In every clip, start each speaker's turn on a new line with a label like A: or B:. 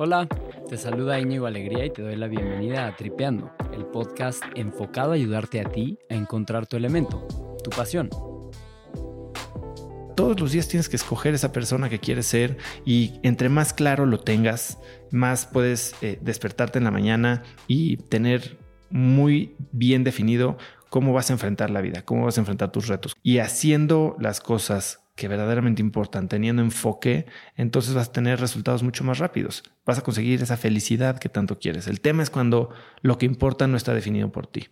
A: Hola, te saluda Íñigo Alegría y te doy la bienvenida a Tripeando, el podcast enfocado a ayudarte a ti a encontrar tu elemento, tu pasión.
B: Todos los días tienes que escoger esa persona que quieres ser y entre más claro lo tengas, más puedes eh, despertarte en la mañana y tener muy bien definido cómo vas a enfrentar la vida, cómo vas a enfrentar tus retos. Y haciendo las cosas que verdaderamente importan, teniendo enfoque, entonces vas a tener resultados mucho más rápidos. Vas a conseguir esa felicidad que tanto quieres. El tema es cuando lo que importa no está definido por ti.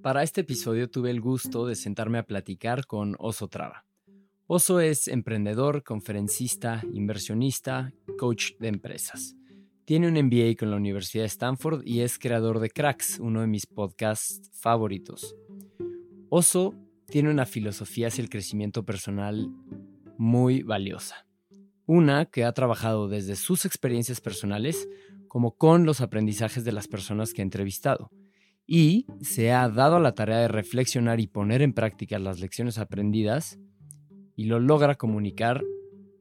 A: Para este episodio tuve el gusto de sentarme a platicar con Oso Traba. Oso es emprendedor, conferencista, inversionista, coach de empresas. Tiene un MBA con la Universidad de Stanford y es creador de Cracks, uno de mis podcasts favoritos. Oso tiene una filosofía hacia el crecimiento personal muy valiosa. Una que ha trabajado desde sus experiencias personales como con los aprendizajes de las personas que ha entrevistado. Y se ha dado a la tarea de reflexionar y poner en práctica las lecciones aprendidas y lo logra comunicar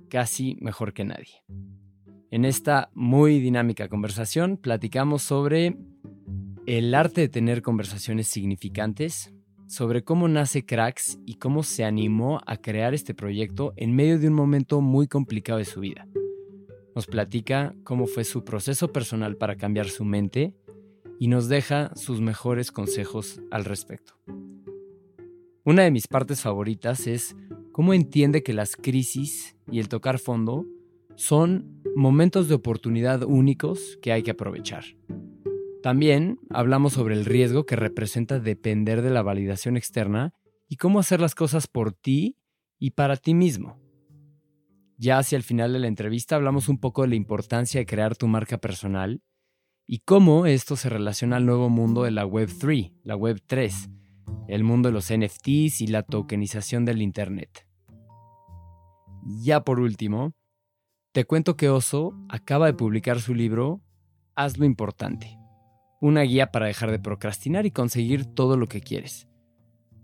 A: casi mejor que nadie. En esta muy dinámica conversación platicamos sobre el arte de tener conversaciones significantes, sobre cómo nace Cracks y cómo se animó a crear este proyecto en medio de un momento muy complicado de su vida. Nos platica cómo fue su proceso personal para cambiar su mente y nos deja sus mejores consejos al respecto. Una de mis partes favoritas es cómo entiende que las crisis y el tocar fondo son momentos de oportunidad únicos que hay que aprovechar. También hablamos sobre el riesgo que representa depender de la validación externa y cómo hacer las cosas por ti y para ti mismo. Ya hacia el final de la entrevista hablamos un poco de la importancia de crear tu marca personal y cómo esto se relaciona al nuevo mundo de la Web 3, la Web 3, el mundo de los NFTs y la tokenización del Internet. Ya por último, te cuento que Oso acaba de publicar su libro Haz lo importante una guía para dejar de procrastinar y conseguir todo lo que quieres.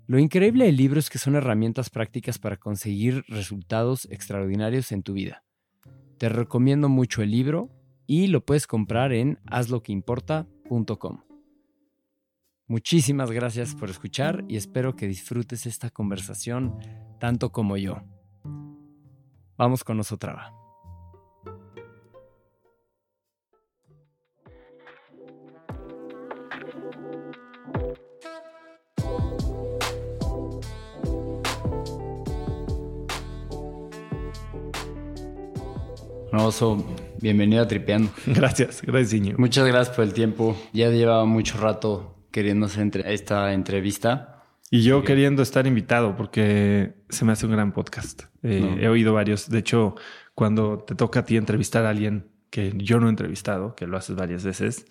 A: Lo increíble del libro es que son herramientas prácticas para conseguir resultados extraordinarios en tu vida. Te recomiendo mucho el libro y lo puedes comprar en hazloqueimporta.com. Muchísimas gracias por escuchar y espero que disfrutes esta conversación tanto como yo. Vamos con nosotros. Oso, bienvenido a Tripeando.
B: Gracias, gracias, Iñigo.
A: Muchas gracias por el tiempo. Ya llevaba mucho rato queriendo hacer esta entrevista.
B: Y yo queriendo estar invitado porque se me hace un gran podcast. Eh, he oído varios. De hecho, cuando te toca a ti entrevistar a alguien que yo no he entrevistado, que lo haces varias veces,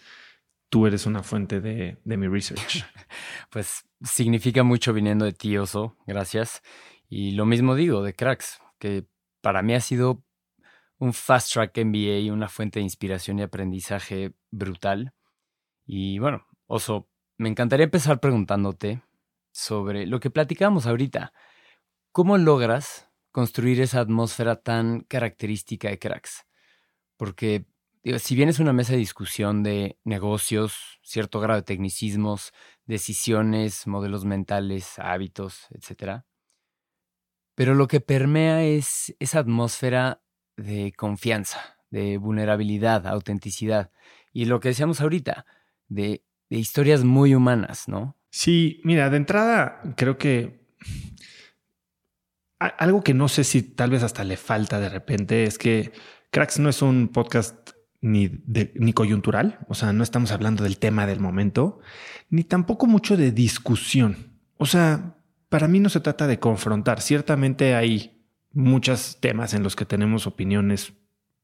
B: tú eres una fuente de, de mi research.
A: pues significa mucho viniendo de ti, Oso. Gracias. Y lo mismo digo de Cracks, que para mí ha sido un fast track MBA una fuente de inspiración y aprendizaje brutal. Y bueno, Oso, me encantaría empezar preguntándote sobre lo que platicamos ahorita. ¿Cómo logras construir esa atmósfera tan característica de cracks? Porque si bien es una mesa de discusión de negocios, cierto grado de tecnicismos, decisiones, modelos mentales, hábitos, etc. Pero lo que permea es esa atmósfera de confianza, de vulnerabilidad, autenticidad. Y lo que decíamos ahorita, de, historias muy humanas, ¿no?
B: Sí, mira, de entrada creo que algo que no sé si tal vez hasta le falta de repente es que Cracks no es un podcast ni, ni coyuntural, o sea, no estamos hablando del tema del momento, ni tampoco mucho de discusión. O sea, para mí no se trata de confrontar. Ciertamente hay muchos temas en los que tenemos opiniones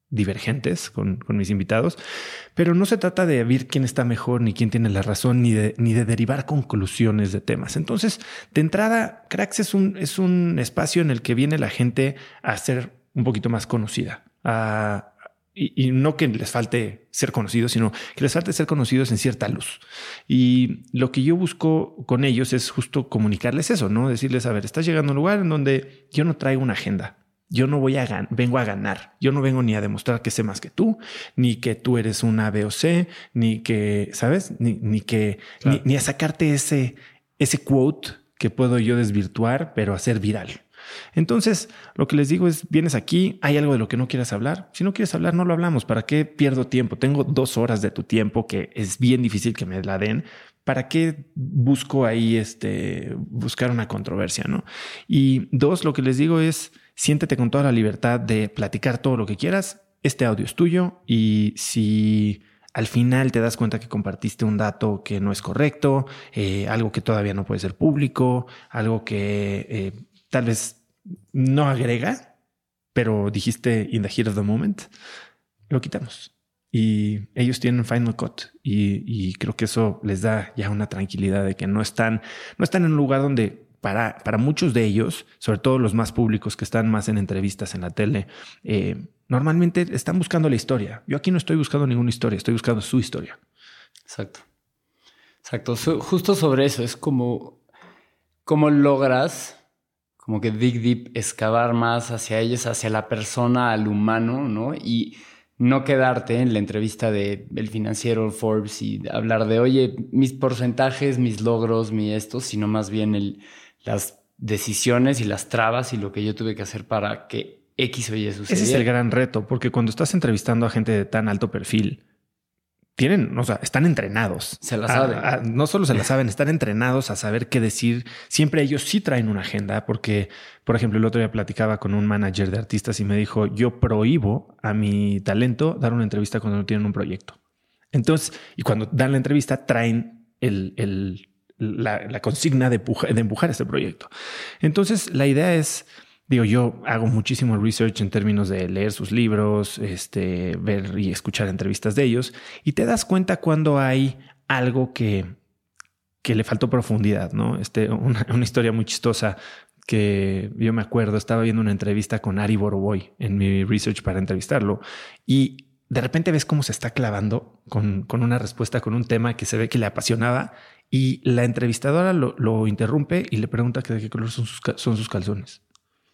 B: divergentes con, mis invitados, pero no se trata de ver quién está mejor, ni quién tiene la razón, ni de, ni de derivar conclusiones de temas. Entonces, de entrada, Cracks es un, es un espacio en el que viene la gente a ser un poquito más conocida, y, no que les falte ser conocidos, sino que les falte ser conocidos en cierta luz. Y lo que yo busco con ellos es justo comunicarles eso, ¿no? Decirles, a ver, estás llegando a un lugar en donde yo no traigo una agenda. Yo no voy a vengo a ganar. Yo no vengo ni a demostrar que sé más que tú, ni que tú eres una B o C, ni que, ¿sabes? Ni, que, ni, ni a sacarte ese, ese quote que puedo yo desvirtuar, pero hacer viral. Entonces, lo que les digo es, vienes aquí, hay algo de lo que no quieras hablar. Si no quieres hablar, no lo hablamos. ¿Para qué pierdo tiempo? Tengo dos horas de tu tiempo que es bien difícil que me la den. ¿Para qué busco ahí este, buscar una controversia? ¿no? Y dos, lo que les digo es, siéntete con toda la libertad de platicar todo lo que quieras. Este audio es tuyo y si al final te das cuenta que compartiste un dato que no es correcto, eh, algo que todavía no puede ser público, algo que eh, tal vez no agrega, pero dijiste in the heat of the moment, lo quitamos. Y ellos tienen Final Cut y, creo que eso les da ya una tranquilidad de que no están, no están en un lugar donde para, para muchos de ellos, sobre todo los más públicos que están más en entrevistas en la tele, eh, normalmente están buscando la historia. Yo aquí no estoy buscando ninguna historia, estoy buscando su historia.
A: Exacto. Exacto. Justo sobre eso, es como, cómo logras como que dig deep, excavar más hacia ellos, hacia la persona, al humano, ¿no? Y no quedarte en la entrevista de el financiero Forbes y hablar de, oye, mis porcentajes, mis logros, mi esto, sino más bien el, las decisiones y las trabas y lo que yo tuve que hacer para que X o Y sucediera.
B: Ese es el gran reto, porque cuando estás entrevistando a gente de tan alto perfil, tienen, o sea, están entrenados.
A: Se la saben.
B: no solo se la saben, están entrenados a saber qué decir. Siempre ellos sí traen una agenda, porque, por ejemplo, el otro día platicaba con un manager de artistas y me dijo, yo prohíbo a mi talento dar una entrevista cuando no tienen un proyecto. Entonces, y cuando dan la entrevista, traen el, la, consigna de, de empujar este proyecto. Entonces, la idea es Digo, yo hago muchísimo research en términos de leer sus libros, este, ver y escuchar entrevistas de ellos, y te das cuenta cuando hay algo que, que le faltó profundidad, ¿no? Este, una, historia muy chistosa que yo me acuerdo, estaba viendo una entrevista con Ari Boroboy en mi research para entrevistarlo, y de repente ves cómo se está clavando con, con una respuesta, con un tema que se ve que le apasionaba, y la entrevistadora lo, interrumpe y le pregunta de qué color son sus, son sus calzones.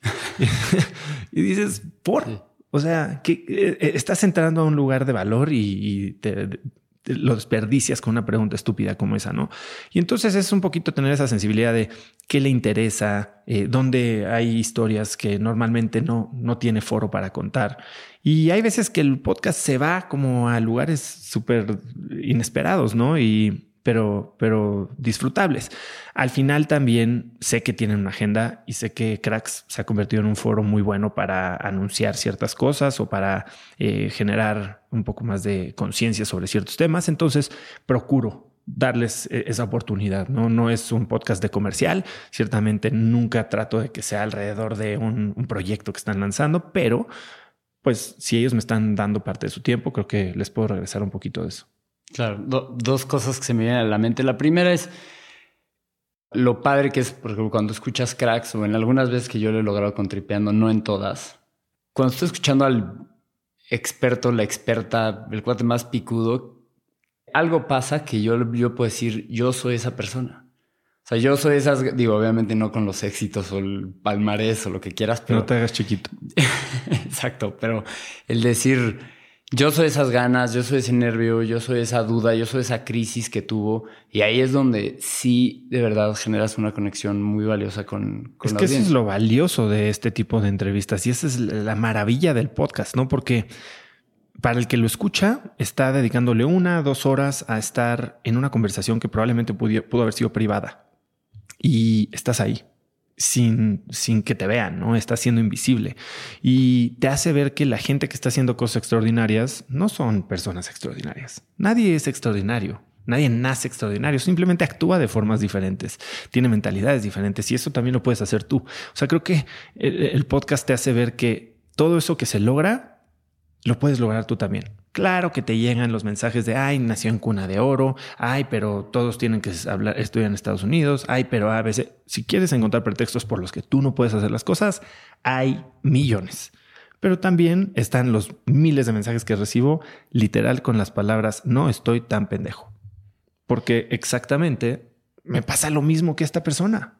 B: y dices, ¿por? O sea, que eh, eh, estás entrando a un lugar de valor y, te, lo desperdicias con una pregunta estúpida como esa, ¿no? Y entonces es un poquito tener esa sensibilidad de qué le interesa, eh, dónde hay historias que normalmente no, no tiene foro para contar. Y hay veces que el podcast se va como a lugares súper inesperados, ¿no? Y pero, pero disfrutables. Al final también sé que tienen una agenda y sé que Cracks se ha convertido en un foro muy bueno para anunciar ciertas cosas o para eh, generar un poco más de conciencia sobre ciertos temas. Entonces, procuro darles e, esa oportunidad. No, no es un podcast de comercial. Ciertamente nunca trato de que sea alrededor de un, un proyecto que están lanzando, pero pues si ellos me están dando parte de su tiempo, creo que les puedo regresar un poquito de eso.
A: Claro, dos cosas que se me vienen a la mente. La primera es lo padre que es, porque cuando escuchas cracks, o en algunas veces que yo lo he logrado contripeando, no en todas, cuando estoy escuchando al experto, la experta, el cuate más picudo, algo pasa que yo, yo puedo decir, yo soy esa persona. O sea, yo soy esas, digo, obviamente no con los éxitos o el palmarés o lo que quieras, pero...
B: No te hagas chiquito.
A: Exacto, pero el decir yo soy esas ganas, yo soy ese nervio, yo soy esa duda, yo soy esa crisis que tuvo. Y ahí es donde sí, de verdad, generas una conexión muy valiosa con, con
B: es que eso es lo valioso de este tipo de entrevistas y esa es la maravilla del podcast, ¿no? Porque para el que lo escucha, está dedicándole una, dos horas a estar en una conversación que probablemente pudo haber sido privada. Y estás ahí sin, sin que te vean, ¿no? Está siendo invisible. Y te hace ver que la gente que está haciendo cosas extraordinarias no son personas extraordinarias. Nadie es extraordinario. Nadie nace extraordinario, simplemente actúa de formas diferentes, tiene mentalidades diferentes y eso también lo puedes hacer tú. O sea, creo que el podcast te hace ver que todo eso que se logra, lo puedes lograr tú también. Claro que te llegan los mensajes de, ay, nació en cuna de oro, ay, pero todos tienen que hablar, estudiar en Estados Unidos, ay, pero a veces, si quieres encontrar pretextos por los que tú no puedes hacer las cosas, hay millones. Pero también están los miles de mensajes que recibo literal con las palabras no estoy tan pendejo. Porque exactamente me pasa lo mismo que esta persona.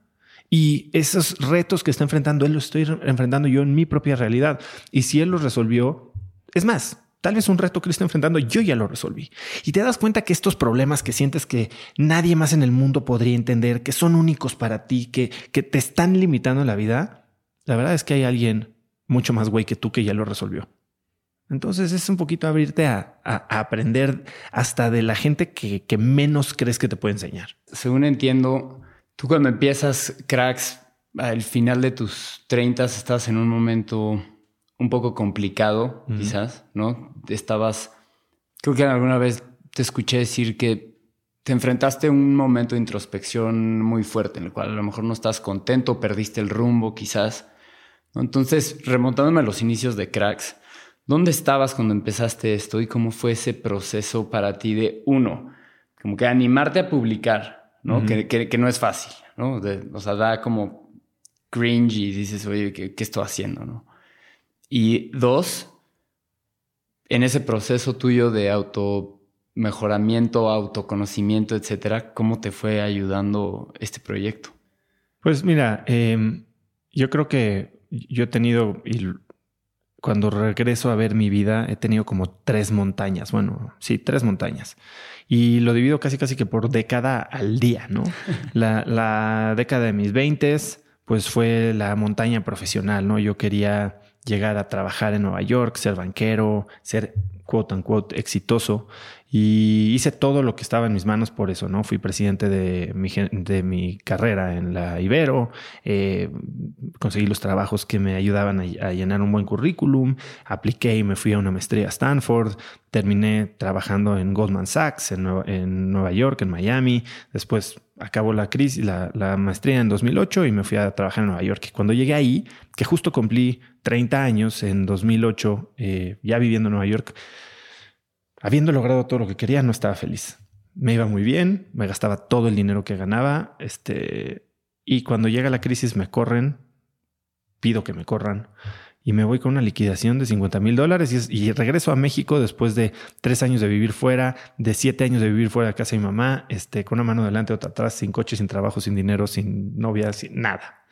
B: Y esos retos que está enfrentando, él los estoy enfrentando yo en mi propia realidad. Y si él los resolvió, es más, tal vez un reto que está enfrentando, yo ya lo resolví. Y te das cuenta que estos problemas que sientes que nadie más en el mundo podría entender, que son únicos para ti, que, que te están limitando la vida, la verdad es que hay alguien mucho más güey que tú que ya lo resolvió. Entonces es un poquito abrirte a, aprender hasta de la gente que, que, menos crees que te puede enseñar.
A: Según entiendo, tú cuando empiezas cracks, al final de tus 30 estás en un momento un poco complicado, quizás, ¿no? Estabas, creo que alguna vez te escuché decir que te enfrentaste a un momento de introspección muy fuerte en el cual a lo mejor no estás contento, perdiste el rumbo, quizás. Entonces, remontándome a los inicios de cracks, ¿Dónde estabas cuando empezaste esto y cómo fue ese proceso para ti de uno? Como que animarte a publicar, ¿no? que, no es fácil, ¿no? o sea, da como cringe y dices, oye, ¿qué, estoy haciendo, no? Y dos, en ese proceso tuyo de auto mejoramiento, autoconocimiento, etcétera, ¿cómo te fue ayudando este proyecto?
B: Pues mira, em, yo creo que yo he tenido, cuando regreso a ver mi vida, he tenido como tres montañas. Bueno, sí, tres montañas. Y lo divido casi, casi que por década al día, ¿no? la, la década de mis veintes, pues fue la montaña profesional, ¿no? Yo quería llegar a trabajar en Nueva York, ser banquero, ser quote unquote exitoso y hice todo lo que estaba en mis manos por eso, ¿no? Fui presidente de mi, de mi carrera en la Ibero, eh, conseguí los trabajos que me ayudaban a, llenar un buen currículum, apliqué y me fui a una maestría a Stanford, terminé trabajando en Goldman Sachs en, Nueva York, en Miami, después acabó la crisis, la, la, maestría en 2008 y me fui a trabajar en Nueva York. Y cuando llegué ahí, que justo cumplí 30 años en 2008, eh, ya viviendo en Nueva York, habiendo logrado todo lo que quería, no estaba feliz. Me iba muy bien, me gastaba todo el dinero que ganaba, este, y cuando llega la crisis me corren, pido que me corran y me voy con una liquidación de 50 mil dólares y, regreso a México después de tres años de vivir fuera, de siete años de vivir fuera de casa de mi mamá, este, con una mano delante, otra atrás, sin coche, sin trabajo, sin dinero, sin novia, sin nada.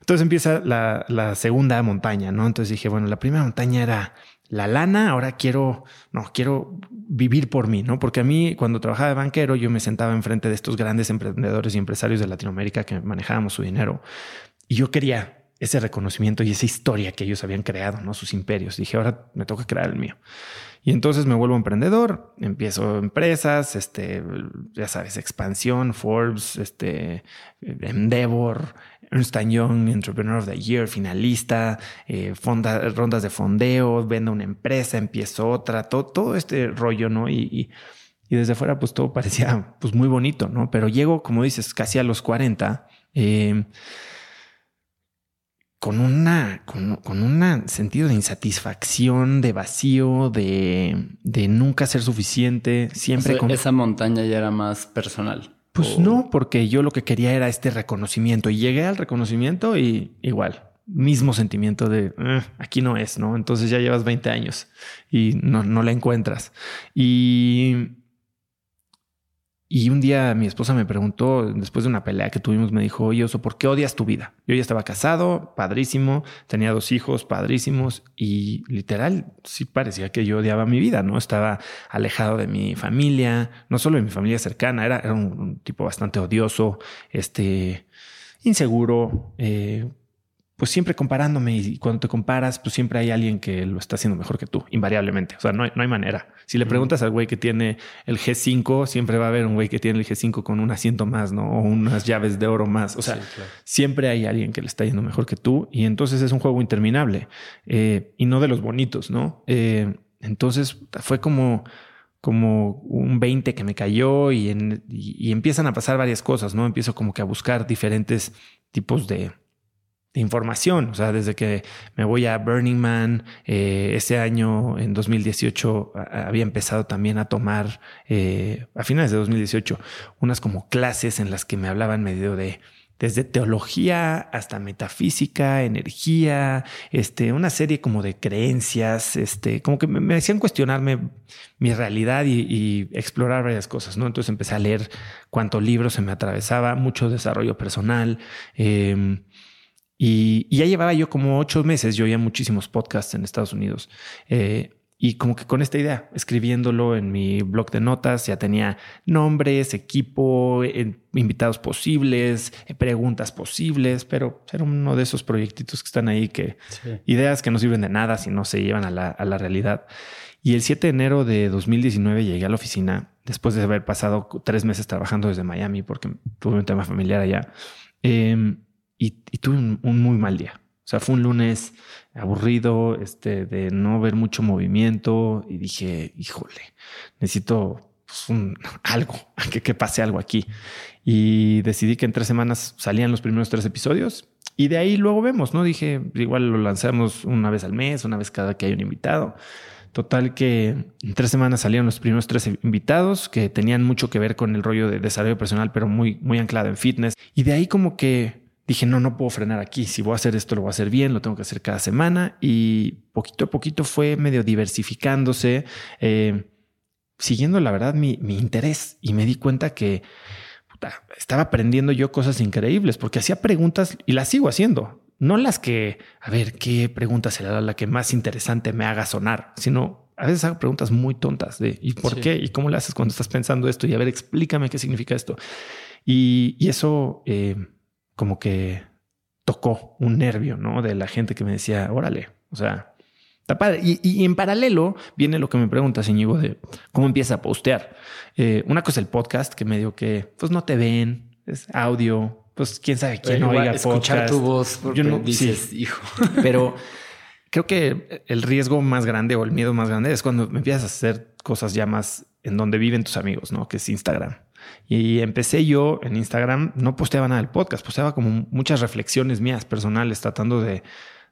B: Entonces empieza la, la segunda montaña, ¿no? Entonces dije, bueno, la primera montaña era la lana, ahora quiero, no, quiero vivir por mí, ¿no? Porque a mí cuando trabajaba de banquero yo me sentaba enfrente de estos grandes emprendedores y empresarios de Latinoamérica que manejábamos su dinero y yo quería ese reconocimiento y esa historia que ellos habían creado, ¿no? Sus imperios. Dije, ahora me toca crear el mío. Y entonces me vuelvo emprendedor, empiezo empresas, este, ya sabes, expansión, Forbes, este, Endeavor, Ernst Young, Entrepreneur of the Year, finalista, eh, rondas de fondeo, vendo una empresa, empiezo otra, todo, todo este rollo, ¿no? Y, y, desde fuera, pues todo parecía pues muy bonito, ¿no? Pero llego, como dices, casi a los 40. Eh, con una, con, con un sentido de insatisfacción, de vacío, de, de nunca ser suficiente, siempre
A: con... Esa montaña ya era más personal.
B: Pues no, porque yo lo que quería era este reconocimiento y llegué al reconocimiento y igual, mismo sentimiento de eh, aquí no es, ¿no? Entonces ya llevas 20 años y no, no la encuentras. Y y un día mi esposa me preguntó, después de una pelea que tuvimos, me dijo, oye, Oso, ¿por qué odias tu vida? Yo ya estaba casado, padrísimo, tenía dos hijos, padrísimos, y literal, sí parecía que yo odiaba mi vida, ¿no? Estaba alejado de mi familia, no solo de mi familia cercana, era, era un, tipo bastante odioso, este, inseguro, eh, pues siempre comparándome y cuando te comparas, pues siempre hay alguien que lo está haciendo mejor que tú, invariablemente. O sea, no hay, no hay manera. Si le preguntas al güey que tiene el G5, siempre va a haber un güey que tiene el G5 con un asiento más, ¿no? O unas llaves de oro más. O sea, siempre hay alguien que le está yendo mejor que tú y entonces es un juego interminable eh, y no de los bonitos, ¿no? Eh, entonces fue como como un 20 que me cayó y, y empiezan a pasar varias cosas, ¿no? Empiezo como que a buscar diferentes tipos de, información. O sea, desde que me voy a Burning Man, eh, ese año, en 2018, había empezado también a tomar, eh, a finales de 2018, unas como clases en las que me hablaban medio de desde teología hasta metafísica, energía, este, una serie como de creencias, este, como que me, hacían cuestionarme mi realidad y, explorar varias cosas, ¿no? Entonces empecé a leer cuántos libros se me atravesaba, mucho desarrollo personal. Em, y, ya llevaba yo como ocho meses, yo oía muchísimos podcasts en Estados Unidos. Eh, y como que con esta idea, escribiéndolo en mi blog de notas, ya tenía nombres, equipo, eh, invitados posibles, eh, preguntas posibles, pero era uno de esos proyectitos que están ahí que ideas que no sirven de nada si no se llevan a la, a la, realidad. Y el 7 de enero de 2019 llegué a la oficina después de haber pasado tres meses trabajando desde Miami porque tuve un tema familiar allá em, y, tuve un muy mal día. O sea, fue un lunes aburrido, este, de no ver mucho movimiento y dije, híjole, necesito pues, algo, que, que pase algo aquí. Y decidí que en tres semanas salían los primeros tres episodios y de ahí luego vemos, ¿no? Dije, igual lo lanzamos una vez al mes, una vez cada que hay un invitado. Total que en tres semanas salieron los primeros tres invitados que tenían mucho que ver con el rollo de desarrollo personal, pero muy, muy anclado en fitness. Y de ahí como que dije, no, no puedo frenar aquí. Si voy a hacer esto, lo voy a hacer bien, lo tengo que hacer cada semana. Y poquito a poquito fue medio diversificándose, eh, siguiendo la verdad mi, interés. Y me di cuenta que estaba aprendiendo yo cosas increíbles porque hacía preguntas y las sigo haciendo. No las que, a ver, qué pregunta será la que más interesante me haga sonar, sino a veces hago preguntas muy tontas de ¿y por qué? ¿Y cómo le haces cuando estás pensando esto? Y a ver, explícame qué significa esto. Y, eso eh, como que tocó un nervio, ¿no? De la gente que me decía, órale, o sea, está padre. Y, en paralelo viene lo que me pregunta, Íñigo, de cómo empieza a postear. Eh, una cosa es el podcast, que me dio que, pues no te ven, es audio, pues quién sabe quién no oiga
A: escuchar tu voz porque Yo no, dices, hijo.
B: Pero creo que el riesgo más grande o el miedo más grande es cuando empiezas a hacer cosas ya más en donde viven tus amigos, ¿no? Que es Instagram. Y empecé yo en Instagram, no posteaba nada del podcast, posteaba como muchas reflexiones mías personales, tratando de,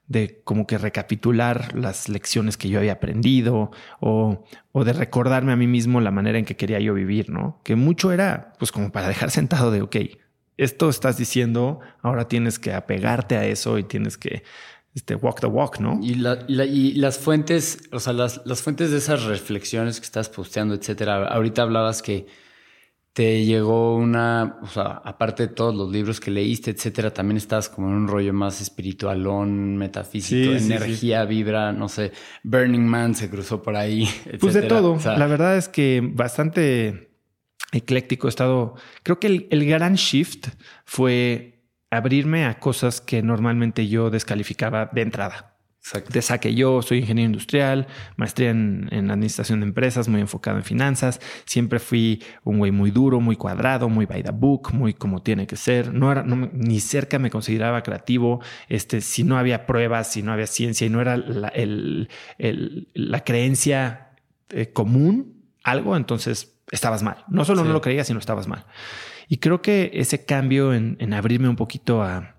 B: de como que recapitular las lecciones que yo había aprendido o, o, de recordarme a mí mismo la manera en que quería yo vivir, ¿no? Que mucho era pues como para dejar sentado de, ok, esto estás diciendo, ahora tienes que apegarte a eso y tienes que este, walk the walk, ¿no?
A: Y, la, y las fuentes, o sea, las, las fuentes de esas reflexiones que estás posteando, etcétera. Ahorita hablabas que te llegó una, o sea, aparte de todos los libros que leíste, etcétera, también estás como en un rollo más espiritualón, metafísico, energía, vibra, no sé, Burning Man se cruzó por ahí. Etcétera.
B: Pues de todo. la verdad es que bastante ecléctico he estado. Creo que el gran shift fue abrirme a cosas que normalmente yo descalificaba de entrada. De saque yo soy ingeniero industrial, maestría en, administración de empresas, muy enfocado en finanzas. Siempre fui un güey muy duro, muy cuadrado, muy by the book, muy como tiene que ser. No era, ni cerca me consideraba creativo. Este, si no había pruebas, si no había ciencia y no era la, la creencia eh, común, algo, entonces estabas mal. No solo no lo creías, sino estabas mal. Y creo que ese cambio en abrirme un poquito a,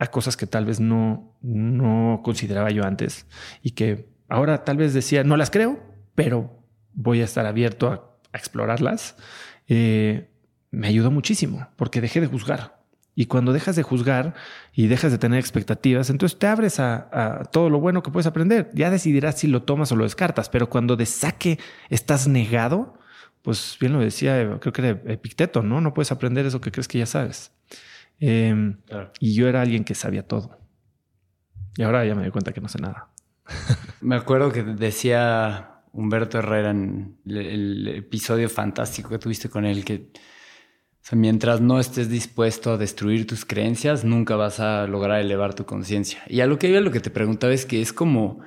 B: a cosas que tal vez no, no consideraba yo antes y que ahora tal vez decía, no las creo, pero voy a estar abierto a, explorarlas, eh, me ayudó muchísimo porque dejé de juzgar. Y cuando dejas de juzgar y dejas de tener expectativas, entonces te abres a, todo lo bueno que puedes aprender. Ya decidirás si lo tomas o lo descartas, pero cuando de saque estás negado, pues bien lo decía, creo que era Epicteto, ¿no? No puedes aprender eso que crees que ya sabes. Em, y yo era alguien que sabía todo. Y ahora ya me doy cuenta que no sé nada.
A: me acuerdo que decía Humberto Herrera en el, episodio fantástico que tuviste con él que mientras no estés dispuesto a destruir tus creencias, nunca vas a lograr elevar tu conciencia. Y a lo que yo lo que te preguntaba es que es como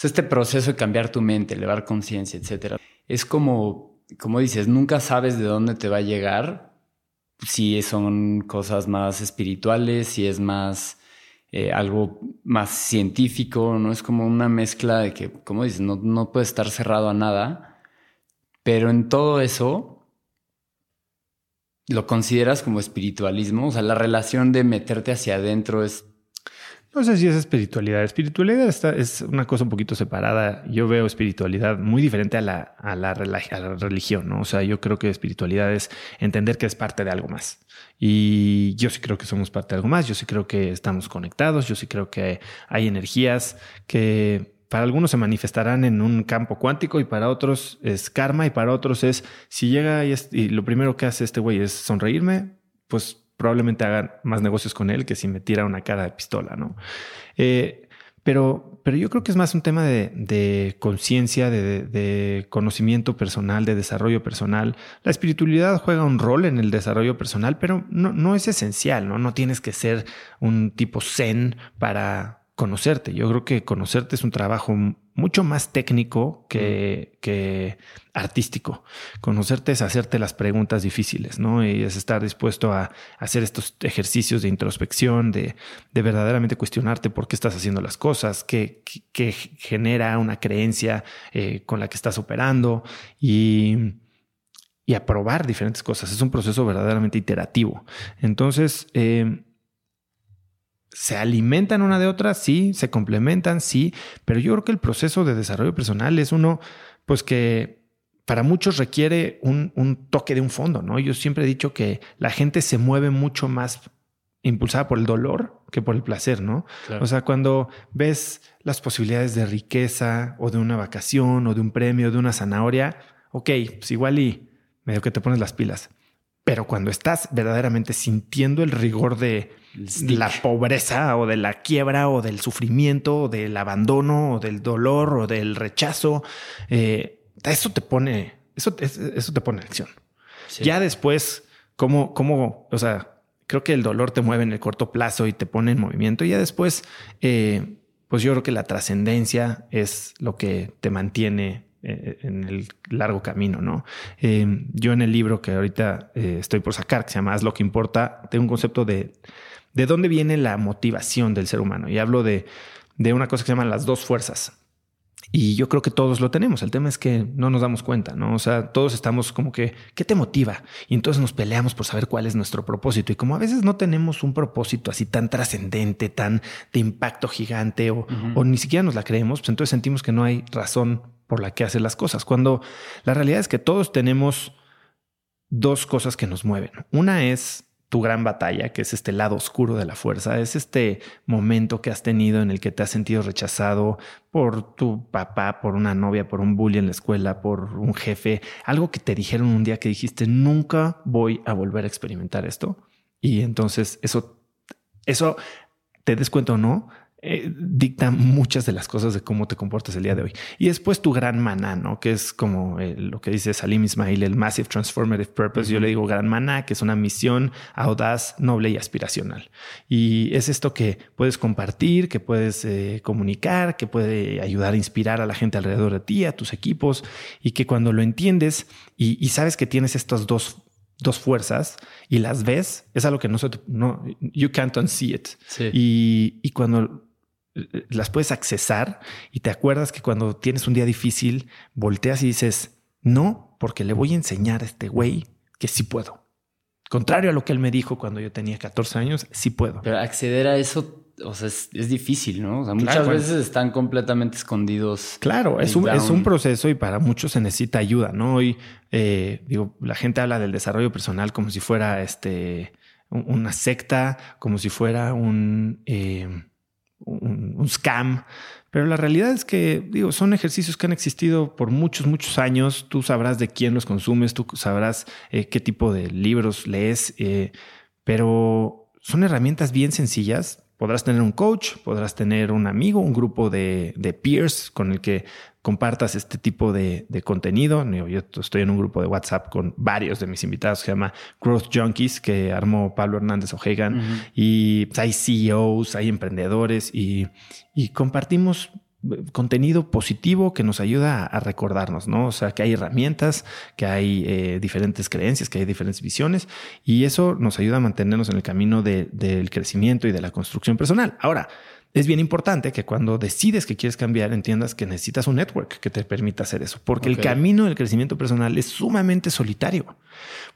A: este proceso de cambiar tu mente, elevar conciencia, etcétera. Es como, como dices, nunca sabes de dónde te va a llegar, si son cosas más espirituales, si es más eh, algo más científico, no es como una mezcla de que, como dices, no, no puede estar cerrado a nada, pero en todo eso lo consideras como espiritualismo, o sea, la relación de meterte hacia adentro es...
B: No sé si es espiritualidad. Espiritualidad está, es una cosa un poquito separada. Yo veo espiritualidad muy diferente a la, a la, religión, ¿no? O sea, yo creo que espiritualidad es entender que es parte de algo más. Y yo sí creo que somos parte de algo más. Yo sí creo que estamos conectados. Yo sí creo que hay energías que para algunos se manifestarán en un campo cuántico y para otros es karma y para otros es si llega y, y lo primero que hace este güey es sonreírme, pues probablemente hagan más negocios con él que si me tira una cara de pistola, ¿no? Eh, pero, pero yo creo que es más un tema de, conciencia, de, conocimiento personal, de desarrollo personal. La espiritualidad juega un rol en el desarrollo personal, pero no, no es esencial, ¿no? No tienes que ser un tipo zen para conocerte. Yo creo que conocerte es un trabajo mucho más técnico que, que, artístico. Conocerte es hacerte las preguntas difíciles, ¿no? Y es estar dispuesto a hacer estos ejercicios de introspección, de, de verdaderamente cuestionarte por qué estás haciendo las cosas, qué, qué genera una creencia eh, con la que estás operando y, y a probar diferentes cosas. Es un proceso verdaderamente iterativo. Entonces, eh, se alimentan una de otra, sí, se complementan, sí, pero yo creo que el proceso de desarrollo personal es uno, pues que para muchos requiere un, toque de un fondo, ¿no? Yo siempre he dicho que la gente se mueve mucho más impulsada por el dolor que por el placer, ¿no? O sea, cuando ves las posibilidades de riqueza o de una vacación o de un premio, de una zanahoria, ok, pues igual y medio que te pones las pilas. Pero cuando estás verdaderamente sintiendo el rigor de la pobreza o de la quiebra o del sufrimiento o del abandono o del dolor o del rechazo, eh, eso te pone, eso, eso te pone en acción. Ya después, ¿cómo, cómo, o sea, creo que el dolor te mueve en el corto plazo y te pone en movimiento. Y ya después, eh, pues yo creo que la trascendencia es lo que te mantiene eh, en el largo camino, ¿no? Eh, yo en el libro que ahorita eh, estoy por sacar, que se llama Haz lo que importa, tengo un concepto de de dónde viene la motivación del ser humano. Y hablo de, de una cosa que se llaman las dos fuerzas. Y yo creo que todos lo tenemos. El tema es que no nos damos cuenta, ¿no? O sea, todos estamos como que, ¿qué te motiva? Y entonces nos peleamos por saber cuál es nuestro propósito. Y como a veces no tenemos un propósito así tan trascendente, tan de impacto gigante, o, o, ni siquiera nos la creemos, pues entonces sentimos que no hay razón por la que hacer las cosas. Cuando la realidad es que todos tenemos dos cosas que nos mueven. Una es tu gran batalla, que es este lado oscuro de la fuerza, es este momento que has tenido en el que te has sentido rechazado por tu papá, por una novia, por un bully en la escuela, por un jefe, algo que te dijeron un día que dijiste, nunca voy a volver a experimentar esto. Y entonces eso, eso, te des cuenta o no, eh, dicta muchas de las cosas de cómo te comportas el día de hoy. Y después tu gran maná, ¿no? Que es como eh, lo que dice Salim Ismail, el Massive Transformative Purpose. Yo le digo gran maná, que es una misión audaz, noble y aspiracional. Y es esto que puedes compartir, que puedes eh, comunicar, que puede ayudar a inspirar a la gente alrededor de ti, a tus equipos, y que cuando lo entiendes y, sabes que tienes estas dos dos fuerzas y las ves, es algo que no se, no, you can't unsee it. Y, y, cuando las puedes accesar y te acuerdas que cuando tienes un día difícil, volteas y dices, no, porque le voy a enseñar a este güey que sí puedo. Contrario a lo que él me dijo cuando yo tenía 14 años, sí puedo.
A: Pero acceder a eso, o sea, es, difícil, ¿no? O sea, muchas veces están completamente escondidos.
B: Claro, es un, es un, proceso y para muchos se necesita ayuda, ¿no? Hoy, eh, digo, la gente habla del desarrollo personal como si fuera este, una secta, como si fuera un... Eh, un, scam. Pero la realidad es que, digo, son ejercicios que han existido por muchos, muchos años. Tú sabrás de quién los consumes, tú sabrás eh, qué tipo de libros lees, eh, pero son herramientas bien sencillas. Podrás tener un coach, podrás tener un amigo, un grupo de, de peers con el que compartas este tipo de, contenido. Yo estoy en un grupo de WhatsApp con varios de mis invitados que se llama Growth Junkies, que armó Pablo Hernández Ojegan. Y pues, hay CEOs, hay emprendedores y, compartimos eh, contenido positivo que nos ayuda a recordarnos, ¿no? O sea, que hay herramientas, que hay eh, diferentes creencias, que hay diferentes visiones y eso nos ayuda a mantenernos en el camino del crecimiento y de la construcción personal. Ahora, es bien importante que cuando decides que quieres cambiar, entiendas que necesitas un network que te permita hacer eso, porque el camino del crecimiento personal es sumamente solitario,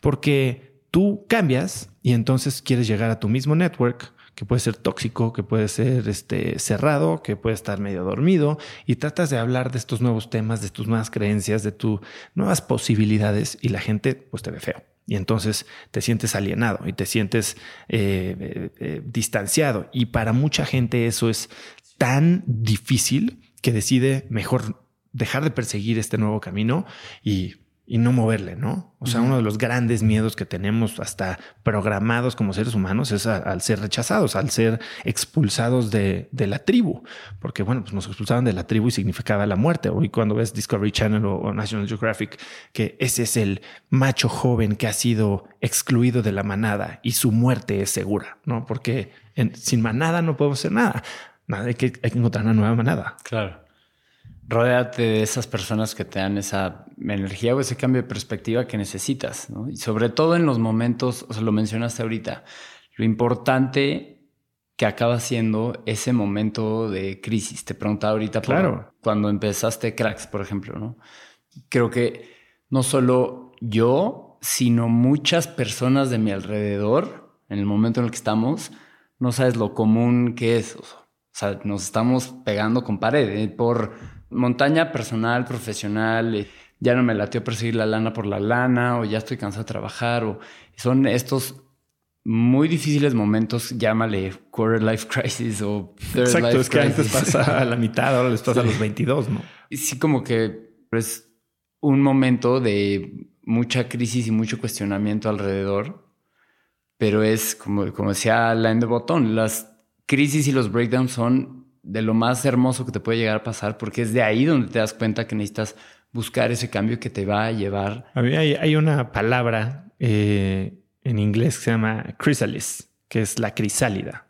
B: porque tú cambias y entonces quieres llegar a tu mismo network que puede ser tóxico, que puede ser este, cerrado, que puede estar medio dormido, y tratas de hablar de estos nuevos temas, de tus nuevas creencias, de tus nuevas posibilidades, y la gente pues te ve feo. Y entonces te sientes alienado y te sientes eh, eh, eh, distanciado. Y para mucha gente eso es tan difícil que decide mejor dejar de perseguir este nuevo camino y y no moverle, ¿no? O sea, uno de los grandes miedos que tenemos hasta programados como seres humanos es al ser rechazados, al ser expulsados de, la tribu, porque bueno, pues nos expulsaban de la tribu y significaba la muerte. Hoy cuando ves Discovery Channel o, National Geographic, que ese es el macho joven que ha sido excluido de la manada y su muerte es segura, ¿no? Porque sin manada no podemos hacer nada. Nada, hay que, hay que encontrar una nueva manada.
A: Claro. Rodéate de esas personas que te dan esa energía o ese cambio de perspectiva que necesitas, ¿no? Y sobre todo en los momentos, o sea, lo mencionaste ahorita, lo importante que acaba siendo ese momento de crisis. Te preguntaba ahorita
B: claro.
A: cuando empezaste Cracks, por ejemplo, ¿no? Creo que no solo yo, sino muchas personas de mi alrededor, en el momento en el que estamos, no sabes lo común que es. O sea, nos estamos pegando con pared ¿eh? por montaña personal, profesional, eh, ya no me latió perseguir la lana por la lana o ya estoy cansado de trabajar o son estos muy difíciles momentos, llámale quarter life crisis o
B: third Exacto, es que antes pasa a la mitad, ahora les pasa a los 22, ¿no?
A: Sí, como que es un momento de mucha crisis y mucho cuestionamiento alrededor, pero es como, como decía la de botón, las crisis y los breakdowns son de lo más hermoso que te puede llegar a pasar, porque es de ahí donde te das cuenta que necesitas buscar ese cambio que te va a llevar.
B: Mí hay, una palabra eh, en inglés que se llama chrysalis, que es la crisálida.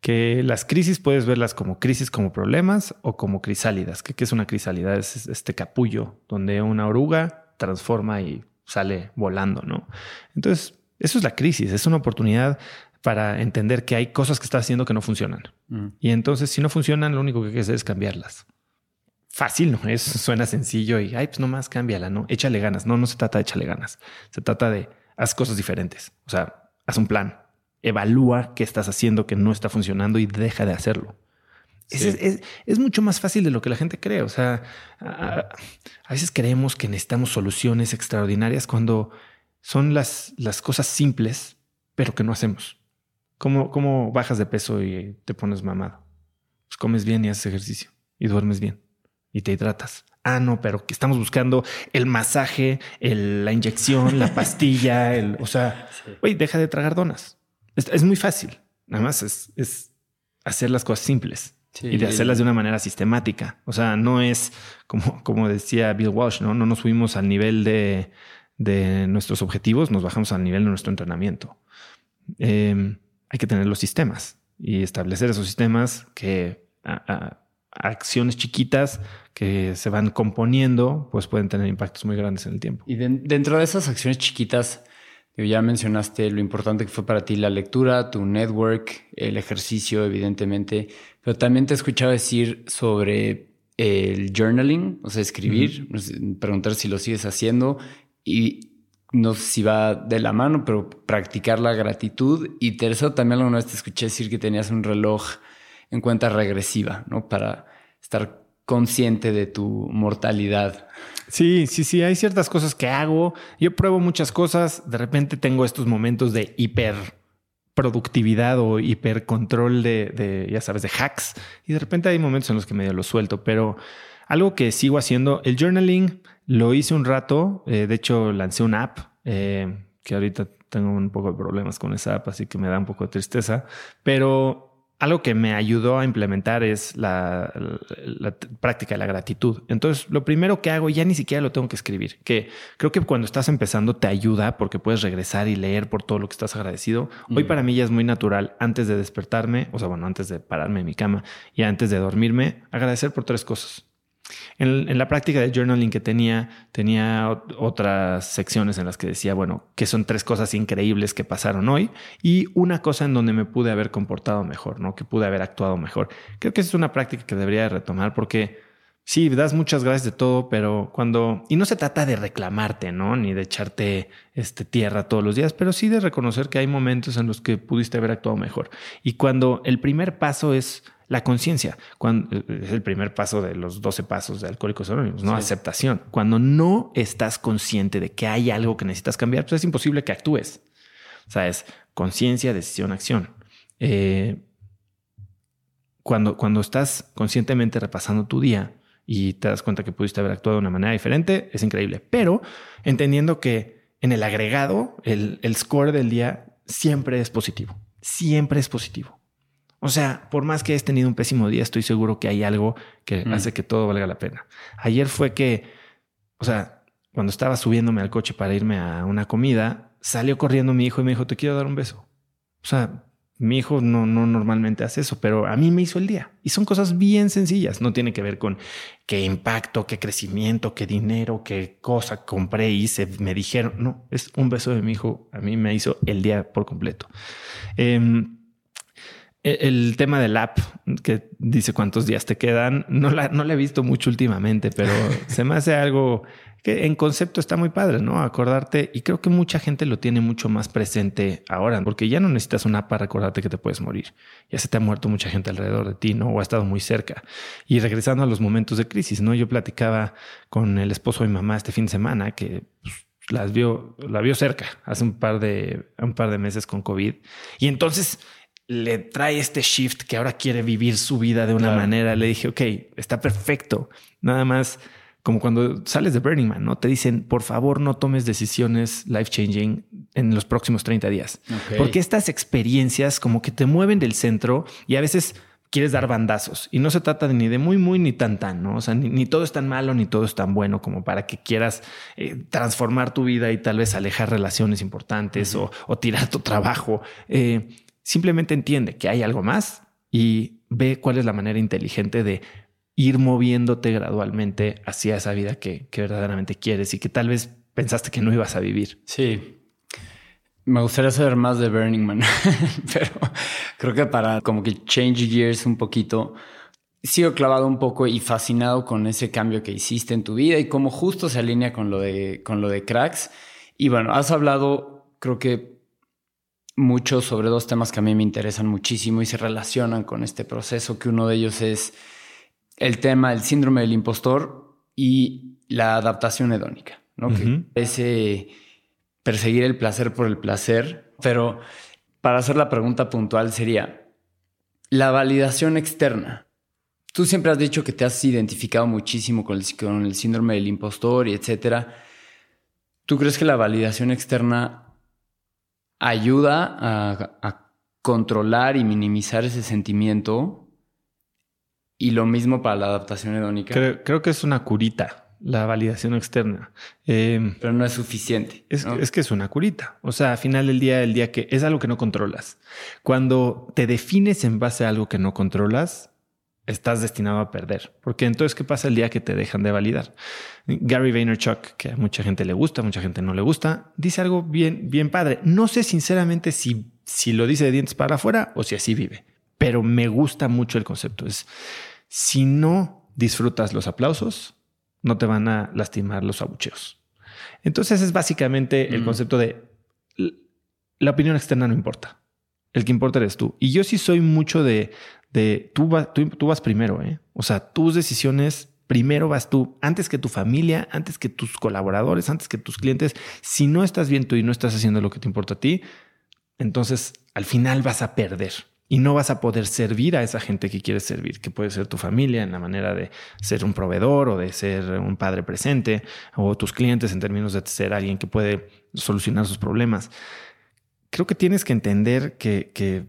B: Que las crisis puedes verlas como crisis, como problemas o como crisálidas. ¿Qué, es una crisálida? Es este capullo donde una oruga transforma y sale volando, ¿no? Entonces, eso es la crisis, es una oportunidad para entender que hay cosas que estás haciendo que no funcionan. Mm. Y entonces, si no funcionan, lo único que hay que hacer es cambiarlas. Fácil, ¿no? Es, suena sencillo y, ay, pues nomás cámbiala, ¿no? Échale ganas. No, no se trata de échale ganas. Se trata de haz cosas diferentes. O sea, haz un plan. Evalúa qué estás haciendo que no está funcionando y deja de hacerlo. Es, mucho más fácil de lo que la gente cree. O sea, a, a, veces creemos que necesitamos soluciones extraordinarias cuando son las, las cosas simples, pero que no hacemos. ¿Cómo, bajas de peso y te pones mamado? Pues comes bien y haces ejercicio y duermes bien y te hidratas. Ah, no, pero que estamos buscando el masaje, la inyección, la pastilla, el, o sea, oye, deja de tragar donas. Es, muy fácil. Nada más es, hacer las cosas simples y de hacerlas de una manera sistemática. O sea, no es como, como decía Bill Walsh, ¿no? No nos subimos al nivel de, de nuestros objetivos, nos bajamos al nivel de nuestro entrenamiento. Eh, hay que tener los sistemas y establecer esos sistemas que acciones chiquitas que se van componiendo, pues pueden tener impactos muy grandes en el tiempo.
A: Y dentro de esas acciones chiquitas, ya mencionaste lo importante que fue para ti la lectura, tu network, el ejercicio, evidentemente, pero también te he escuchado decir sobre el journaling, o sea, escribir, preguntar si lo sigues haciendo y no sé si va de la mano, pero practicar la gratitud. Y tercero, también alguna vez te escuché decir que tenías un reloj en cuenta regresiva, ¿no? Para estar consciente de tu mortalidad.
B: Sí, sí, sí, hay ciertas cosas que hago. Yo pruebo muchas cosas, de repente tengo estos momentos de hiper productividad o hiper control de, de, ya sabes, de hacks. Y de repente hay momentos en los que medio lo suelto, pero algo que sigo haciendo, el journaling, lo hice un rato, eh, de hecho lancé una app eh, que ahorita tengo un poco de problemas con esa app, así que me da un poco de tristeza, pero algo que me ayudó a implementar es la, práctica de la gratitud. Entonces, lo primero que hago, ya ni siquiera lo tengo que escribir, que creo que cuando estás empezando te ayuda porque puedes regresar y leer por todo lo que estás agradecido. Hoy para mí ya es muy natural, antes de despertarme, o sea, bueno, antes de pararme en mi cama y antes de dormirme, agradecer por tres cosas. En, la práctica de journaling que tenía, tenía otras secciones en las que decía, bueno, que son tres cosas increíbles que pasaron hoy y una cosa en donde me pude haber comportado mejor, ¿no? Que pude haber actuado mejor. Creo que es una práctica que debería retomar porque sí, das muchas gracias de todo, pero cuando, y no se trata de reclamarte, ¿no? Ni de echarte este, tierra todos los días, pero sí de reconocer que hay momentos en los que pudiste haber actuado mejor. Y cuando el primer paso es la conciencia, cuando es el primer paso de los 12 pasos de Alcohólicos Anónimos, ¿no? Aceptación. Cuando no estás consciente de que hay algo que necesitas cambiar, pues es imposible que actúes. O sea, es conciencia, decisión, acción. Eh, cuando, cuando estás conscientemente repasando tu día y te das cuenta que pudiste haber actuado de una manera diferente, es increíble. Pero entendiendo que en el agregado, el, el score del día siempre es positivo. Siempre es positivo. O sea, por más que hayas tenido un pésimo día, estoy seguro que hay algo que mm. hace que todo valga la pena. Ayer fue que, o sea, cuando estaba subiéndome al coche para irme a una comida, salió corriendo mi hijo y me dijo, te quiero dar un beso. O sea, mi hijo no, no normalmente hace eso, pero a mí me hizo el día. Y son cosas bien sencillas. No tiene que ver con qué impacto, qué crecimiento, qué dinero, qué cosa compré, hice, me dijeron. No, es un beso de mi hijo. A mí me hizo el día por completo. Em, el tema del app que dice cuántos días te quedan, no la, no la he visto mucho últimamente, pero se me hace algo que en concepto está muy padre, ¿no? Acordarte, y creo que mucha gente lo tiene mucho más presente ahora, porque ya no necesitas una app para recordarte que te puedes morir. Ya se te ha muerto mucha gente alrededor de ti, ¿no? O ha estado muy cerca. Y regresando a los momentos de crisis, ¿no? Yo platicaba con el esposo de mi mamá este fin de semana que pues, las vio, la vio cerca hace un par de, un par de meses con COVID. Y entonces le trae este shift que ahora quiere vivir su vida de una manera. Le dije, ok, está perfecto. Nada más como cuando sales de Burning Man, ¿no? Te dicen, por favor, no tomes decisiones life changing en los próximos 30 días. Porque estas experiencias como que te mueven del centro y a veces quieres dar bandazos y no se trata ni de muy, muy ni tan, tan, ¿no? O sea, ni, todo es tan malo ni todo es tan bueno como para que quieras eh, transformar tu vida y tal vez alejar relaciones importantes o, tirar tu trabajo. Eh, simplemente entiende que hay algo más y ve cuál es la manera inteligente de ir moviéndote gradualmente hacia esa vida que, verdaderamente quieres y que tal vez pensaste que no ibas a vivir.
A: Sí. Me gustaría saber más de Burning Man, pero creo que para como que change gears un poquito, sigo clavado un poco y fascinado con ese cambio que hiciste en tu vida y cómo justo se alinea con lo de, con lo de cracks. Y bueno, has hablado, creo que mucho sobre dos temas que a mí me interesan muchísimo y se relacionan con este proceso, que uno de ellos es el tema del síndrome del impostor y la adaptación hedónica, ¿no? Que ese perseguir el placer por el placer, pero para hacer la pregunta puntual sería, la validación externa. Tú siempre has dicho que te has identificado muchísimo con el, con el síndrome del impostor y etcétera. ¿Tú crees que la validación externa ayuda a, a controlar y minimizar ese sentimiento y lo mismo para la adaptación hedónica.
B: Creo, que es una curita, la validación externa.
A: Em, Pero no es suficiente.
B: Es, que es una curita. O sea, al final del día, el día que es algo que no controlas. Cuando te defines en base a algo que no controlas, estás destinado a perder. Porque entonces, ¿qué pasa el día que te dejan de validar? Gary Vaynerchuk, que a mucha gente le gusta, a mucha gente no le gusta, dice algo bien, bien padre. No sé sinceramente si, si lo dice de dientes para afuera o si así vive, pero me gusta mucho el concepto. Es si no disfrutas los aplausos, no te van a lastimar los abucheos. Entonces es básicamente el mm. concepto de la opinión externa no importa. El que importa eres tú. Y yo sí soy mucho de, de tú, tú, vas primero, ¿eh? O sea, tus decisiones primero vas tú, antes que tu familia, antes que tus colaboradores, antes que tus clientes. Si no estás bien tú y no estás haciendo lo que te importa a ti, entonces al final vas a perder y no vas a poder servir a esa gente que quieres servir, que puede ser tu familia en la manera de ser un proveedor o de ser un padre presente, o tus clientes en términos de ser alguien que puede solucionar sus problemas. Creo que tienes que entender que,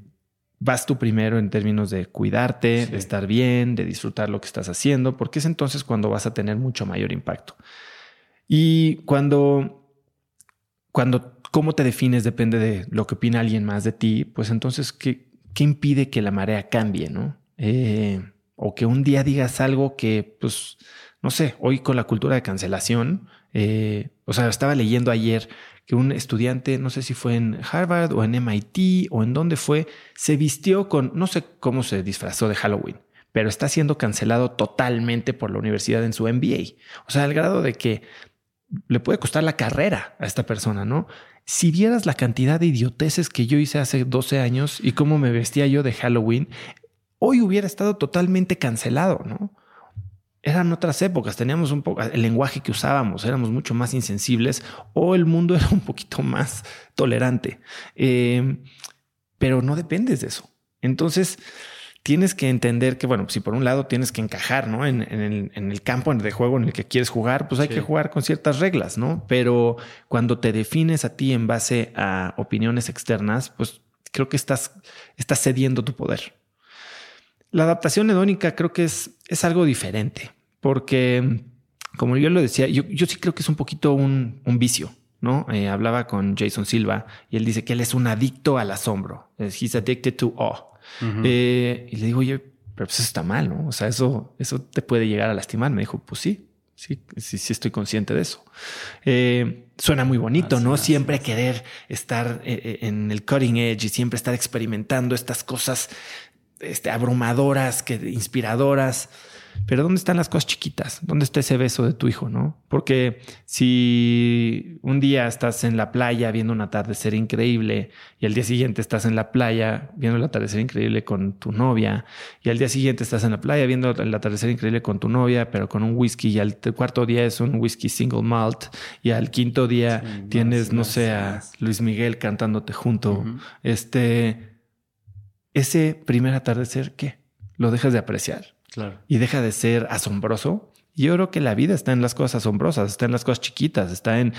B: vas tú primero en términos de cuidarte, de estar bien, de disfrutar lo que estás haciendo, porque es entonces cuando vas a tener mucho mayor impacto. Y cuando, cuando cómo te defines depende de lo que opina alguien más de ti, pues entonces, ¿qué, ¿qué impide que la marea cambie, no? Eh, o que un día digas algo que, pues, no sé, hoy con la cultura de cancelación, eh, o sea, estaba leyendo ayer que un estudiante, no sé si fue en Harvard o en MIT o en dónde fue, se vistió con, no sé cómo se disfrazó de Halloween, pero está siendo cancelado totalmente por la universidad en su MBA. O sea, al grado de que le puede costar la carrera a esta persona, ¿no? Si vieras la cantidad de idioteces que yo hice hace 12 años y cómo me vestía yo de Halloween, hoy hubiera estado totalmente cancelado, ¿no? Eran otras épocas, teníamos un poco el lenguaje que usábamos, éramos mucho más insensibles o el mundo era un poquito más tolerante. Eh, pero no dependes de eso. Entonces, tienes que entender que, bueno, si por un lado tienes que encajar, ¿no? En, el, campo de juego en el que quieres jugar, pues hay que jugar con ciertas reglas, ¿no? Pero cuando te defines a ti en base a opiniones externas, pues creo que estás, estás cediendo tu poder. La adaptación hedónica creo que es, es algo diferente, porque como yo lo decía, yo, yo sí creo que es un poquito un, vicio, ¿no? Eh, hablaba con Jason Silva y él dice que él es un adicto al asombro. He's addicted to awe. Eh, y le digo, oye, pero pues eso está mal, ¿no? O sea, eso, eso te puede llegar a lastimar. Me dijo, pues sí, sí, sí, sí estoy consciente de eso. Eh, suena muy bonito, ¿no? siempre querer estar en el cutting edge y siempre estar experimentando estas cosas este, abrumadoras, que, inspiradoras. Pero ¿dónde están las cosas chiquitas? ¿Dónde está ese beso de tu hijo, no? Porque si un día estás en la playa viendo un atardecer increíble y al día siguiente estás en la playa viendo el atardecer increíble con tu novia y al día siguiente estás en la playa viendo el atardecer increíble con tu novia, pero con un whisky y al cuarto día es un whisky single malt y al quinto día tienes, no sé, a Luis Miguel cantándote junto, este ese primer atardecer, ¿qué? Lo dejas de apreciar. Claro. Y deja de ser asombroso. Yo creo que la vida está en las cosas asombrosas, está en las cosas chiquitas, está en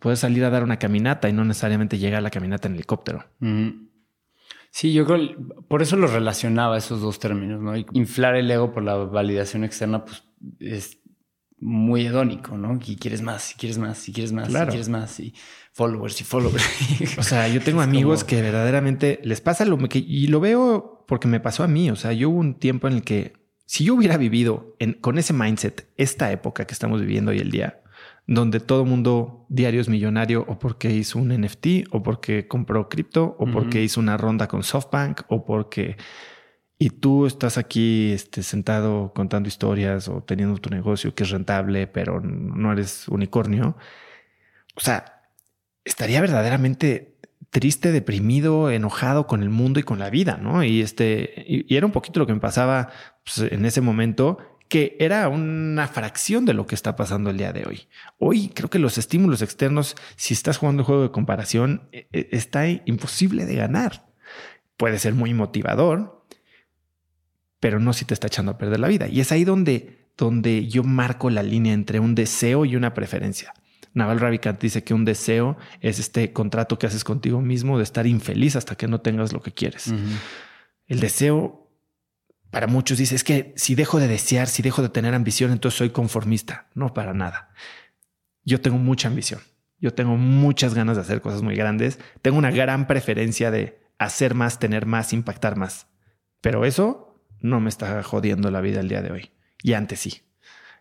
B: poder salir a dar una caminata y no necesariamente llegar a la caminata en helicóptero.
A: Sí, yo creo, por eso lo relacionaba esos dos términos, ¿no? inflar el ego por la validación externa, pues es muy hedónico, ¿no? Y quieres más, y quieres más, y quieres más, y quieres más, y followers y followers.
B: o sea, yo tengo amigos que verdaderamente les pasa lo que, y lo veo porque me pasó a mí. O sea, yo hubo un tiempo en el que si yo hubiera vivido con ese mindset, esta época que estamos viviendo hoy el día, donde todo mundo diario es millonario o porque hizo un NFT o porque compró cripto o porque hizo una ronda con SoftBank o porque y tú estás aquí este, sentado contando historias o teniendo tu negocio que es rentable, pero no eres unicornio. O sea, estaría verdaderamente triste, deprimido, enojado con el mundo y con la vida, ¿no? Y este, y, era un poquito lo que me pasaba pues, en ese momento, que era una fracción de lo que está pasando el día de hoy. Hoy creo que los estímulos externos, si estás jugando un juego de comparación, e, e, está imposible de ganar. Puede ser muy motivador, pero no si te está echando a perder la vida. Y es ahí donde, donde yo marco la línea entre un deseo y una preferencia. Naval Ravikant dice que un deseo es este contrato que haces contigo mismo de estar infeliz hasta que no tengas lo que quieres. El deseo, para muchos dice, es que si dejo de desear, si dejo de tener ambición, entonces soy conformista. No, para nada. Yo tengo mucha ambición. Yo tengo muchas ganas de hacer cosas muy grandes. Tengo una gran preferencia de hacer más, tener más, impactar más. Pero eso no me está jodiendo la vida el día de hoy. Y antes sí.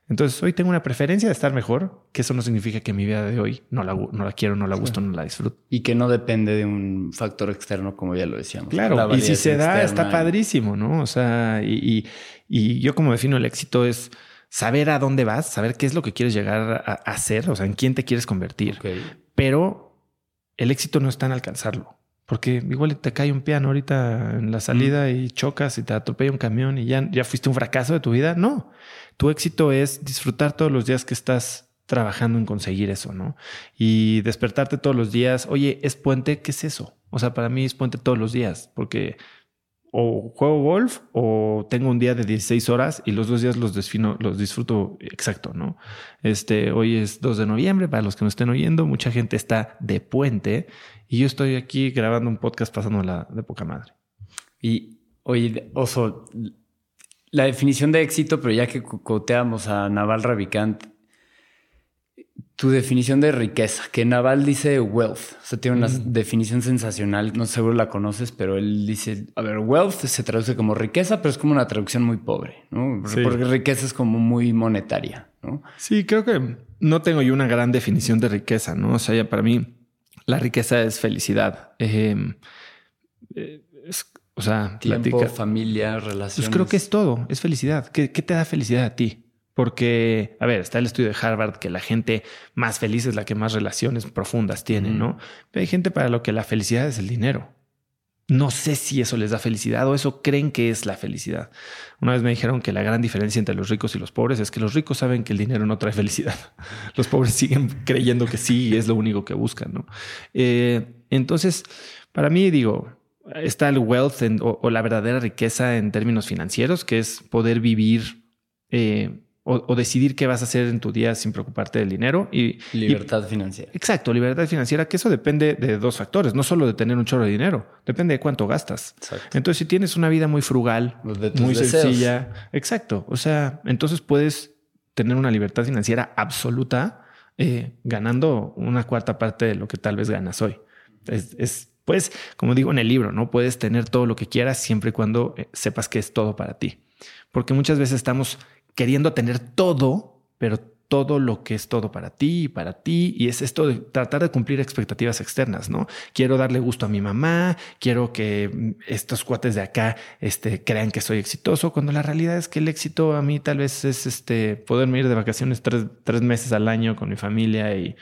B: Entonces hoy tengo una preferencia de estar mejor, que eso no significa que mi vida de hoy no la, no la quiero, no la gusto, no la disfruto.
A: Y que no depende de un factor externo, como ya lo decíamos.
B: Claro, y si se da, está padrísimo, ¿no? O sea, y, y, yo como defino el éxito es saber a dónde vas, saber qué es lo que quieres llegar a, hacer, o sea, en quién te quieres convertir. Pero el éxito no está en alcanzarlo. Porque igual te cae un piano ahorita en la salida y chocas y te atropella un camión y ya, ya fuiste un fracaso de tu vida. No, tu éxito es disfrutar todos los días que estás trabajando en conseguir eso, ¿no? Y despertarte todos los días. Oye, ¿es puente? ¿Qué es eso? O sea, para mí es puente todos los días, porque o juego golf o tengo un día de 16 horas y los dos días los defino, los disfruto exacto, ¿no? Este, hoy es 2 de noviembre, para los que no estén oyendo, mucha gente está de puente y yo estoy aquí grabando un podcast pasándola de poca madre.
A: Y oye, Oso, la definición de éxito, pero ya que coteamos a Naval Ravikant, tu definición de riqueza, que Naval dice wealth, o sea, tiene una mm. definición sensacional, no seguro la conoces, pero él dice, a ver, wealth se traduce como riqueza, pero es como una traducción muy pobre, ¿no? Porque riqueza es como muy monetaria, ¿no?
B: Sí, creo que no tengo yo una gran definición de riqueza, ¿no? O sea, para mí la riqueza es felicidad. Em, eh, O sea,
A: tiempo, familia, relaciones.
B: Pues creo que es todo, es felicidad. ¿Qué, ¿Qué, te da felicidad a ti? Porque, a ver, está el estudio de Harvard que la gente más feliz es la que más relaciones profundas tiene, ¿no? Pero hay gente para lo que la felicidad es el dinero. No sé si eso les da felicidad o eso creen que es la felicidad. Una vez me dijeron que la gran diferencia entre los ricos y los pobres es que los ricos saben que el dinero no trae felicidad. Los pobres siguen creyendo que sí es lo único que buscan, ¿no? Eh, entonces, para mí, digo, está el wealth o, la verdadera riqueza en términos financieros, que es poder vivir eh, o, decidir qué vas a hacer en tu día sin preocuparte del dinero. Y,
A: libertad financiera.
B: Exacto, libertad financiera, que eso depende de dos factores, no solo de tener un chorro de dinero, depende de cuánto gastas. Entonces, si tienes una vida muy frugal, muy sencilla, exacto, o sea, entonces puedes tener una libertad financiera absoluta eh, ganando una cuarta parte de lo que tal vez ganas hoy. Es, pues, como digo en el libro, no puedes tener todo lo que quieras siempre y cuando eh, sepas que es todo para ti. Porque muchas veces estamos queriendo tener todo, pero todo lo que es todo para ti y para ti. Y es esto de tratar de cumplir expectativas externas, ¿no? Quiero darle gusto a mi mamá, quiero que estos cuates de acá este, crean que soy exitoso, cuando la realidad es que el éxito a mí tal vez es este, poderme ir de vacaciones tres, tres meses al año con mi familia y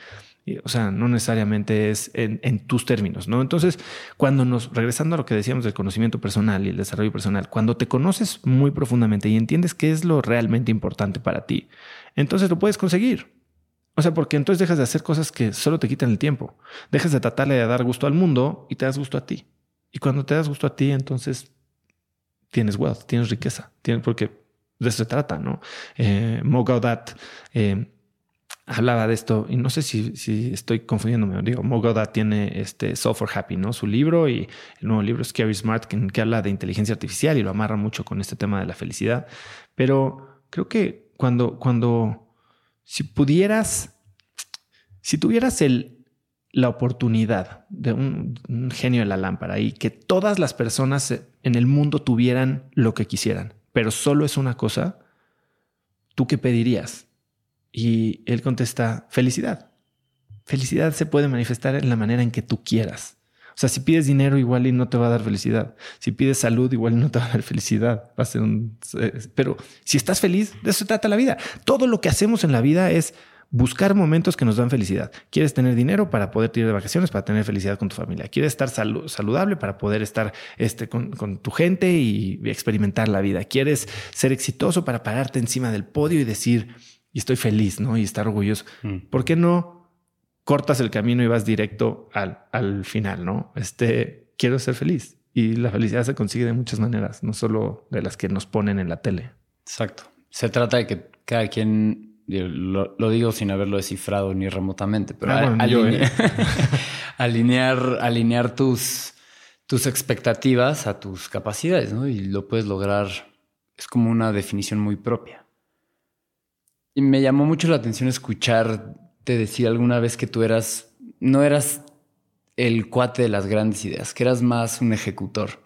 B: o sea, no necesariamente es en, tus términos, ¿no? Entonces, cuando nos, regresando a lo que decíamos del conocimiento personal y el desarrollo personal, cuando te conoces muy profundamente y entiendes qué es lo realmente importante para ti, entonces lo puedes conseguir. O sea, porque entonces dejas de hacer cosas que solo te quitan el tiempo. Dejas de tratarle de dar gusto al mundo y te das gusto a ti. Y cuando te das gusto a ti, entonces tienes wealth, tienes riqueza, tienes, porque de eso se trata, ¿no? Eh, eh, hablaba de esto y no sé si, estoy confundiéndome. Digo, Mogoda tiene este Software Happy, ¿no? Su libro y el nuevo libro Scary Smart que, que, habla de inteligencia artificial y lo amarra mucho con este tema de la felicidad. Pero creo que cuando, cuando, si pudieras, si tuvieras el, la oportunidad de un genio de la lámpara y que todas las personas en el mundo tuvieran lo que quisieran, pero solo es una cosa, ¿tú qué pedirías? Y él contesta, felicidad. Felicidad se puede manifestar en la manera en que tú quieras. O sea, si pides dinero igual y no te va a dar felicidad. Si pides salud igual y no te va a dar felicidad. Va a ser. Eh, pero si estás feliz, de eso se trata la vida. Todo lo que hacemos en la vida es buscar momentos que nos dan felicidad. Quieres tener dinero para poder ir de vacaciones, para tener felicidad con tu familia. Quieres estar saludable para poder estar este, con, con, tu gente y experimentar la vida. Quieres ser exitoso para pararte encima del podio y decir, y estoy feliz, ¿no? Y estar orgulloso. Mm. ¿Por qué no cortas el camino y vas directo al, al final, ¿no? Este, quiero ser feliz. Y la felicidad se consigue de muchas maneras, no solo de las que nos ponen en la tele.
A: Exacto. Se trata de que cada quien, lo, digo sin haberlo descifrado ni remotamente, pero ah, ¿eh? alinear, alinear tus, tus expectativas a tus capacidades, ¿no? Y lo puedes lograr, es como una definición muy propia. Y me llamó mucho la atención escucharte decir alguna vez que tú eras, no eras el cuate de las grandes ideas, que eras más un ejecutor.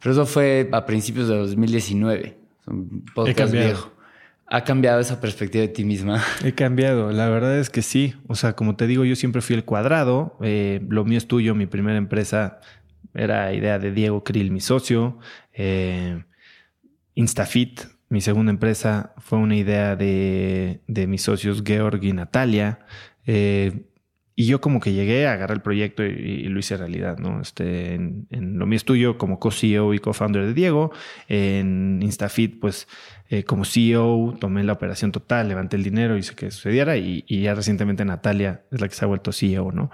A: Pero eso fue a principios de 2019, un podcast viejo. ¿Ha cambiado esa perspectiva de ti misma?
B: He cambiado, la verdad es que sí. O sea, como te digo, yo siempre fui el cuadrado. Eh, lo mío es tuyo, mi primera empresa era idea de Diego Krill, mi socio. Eh, Instafit mi segunda empresa fue una idea de, mis socios Georg y Natalia. Eh, y yo como que llegué, agarré el proyecto y, lo hice realidad, ¿no? Este, en, lo mío estudio como co-CEO y co-founder de Diego. En Instafit, pues eh, como CEO tomé la operación total, levanté el dinero, hice que sucediera y, y, ya recientemente Natalia es la que se ha vuelto CEO, ¿no?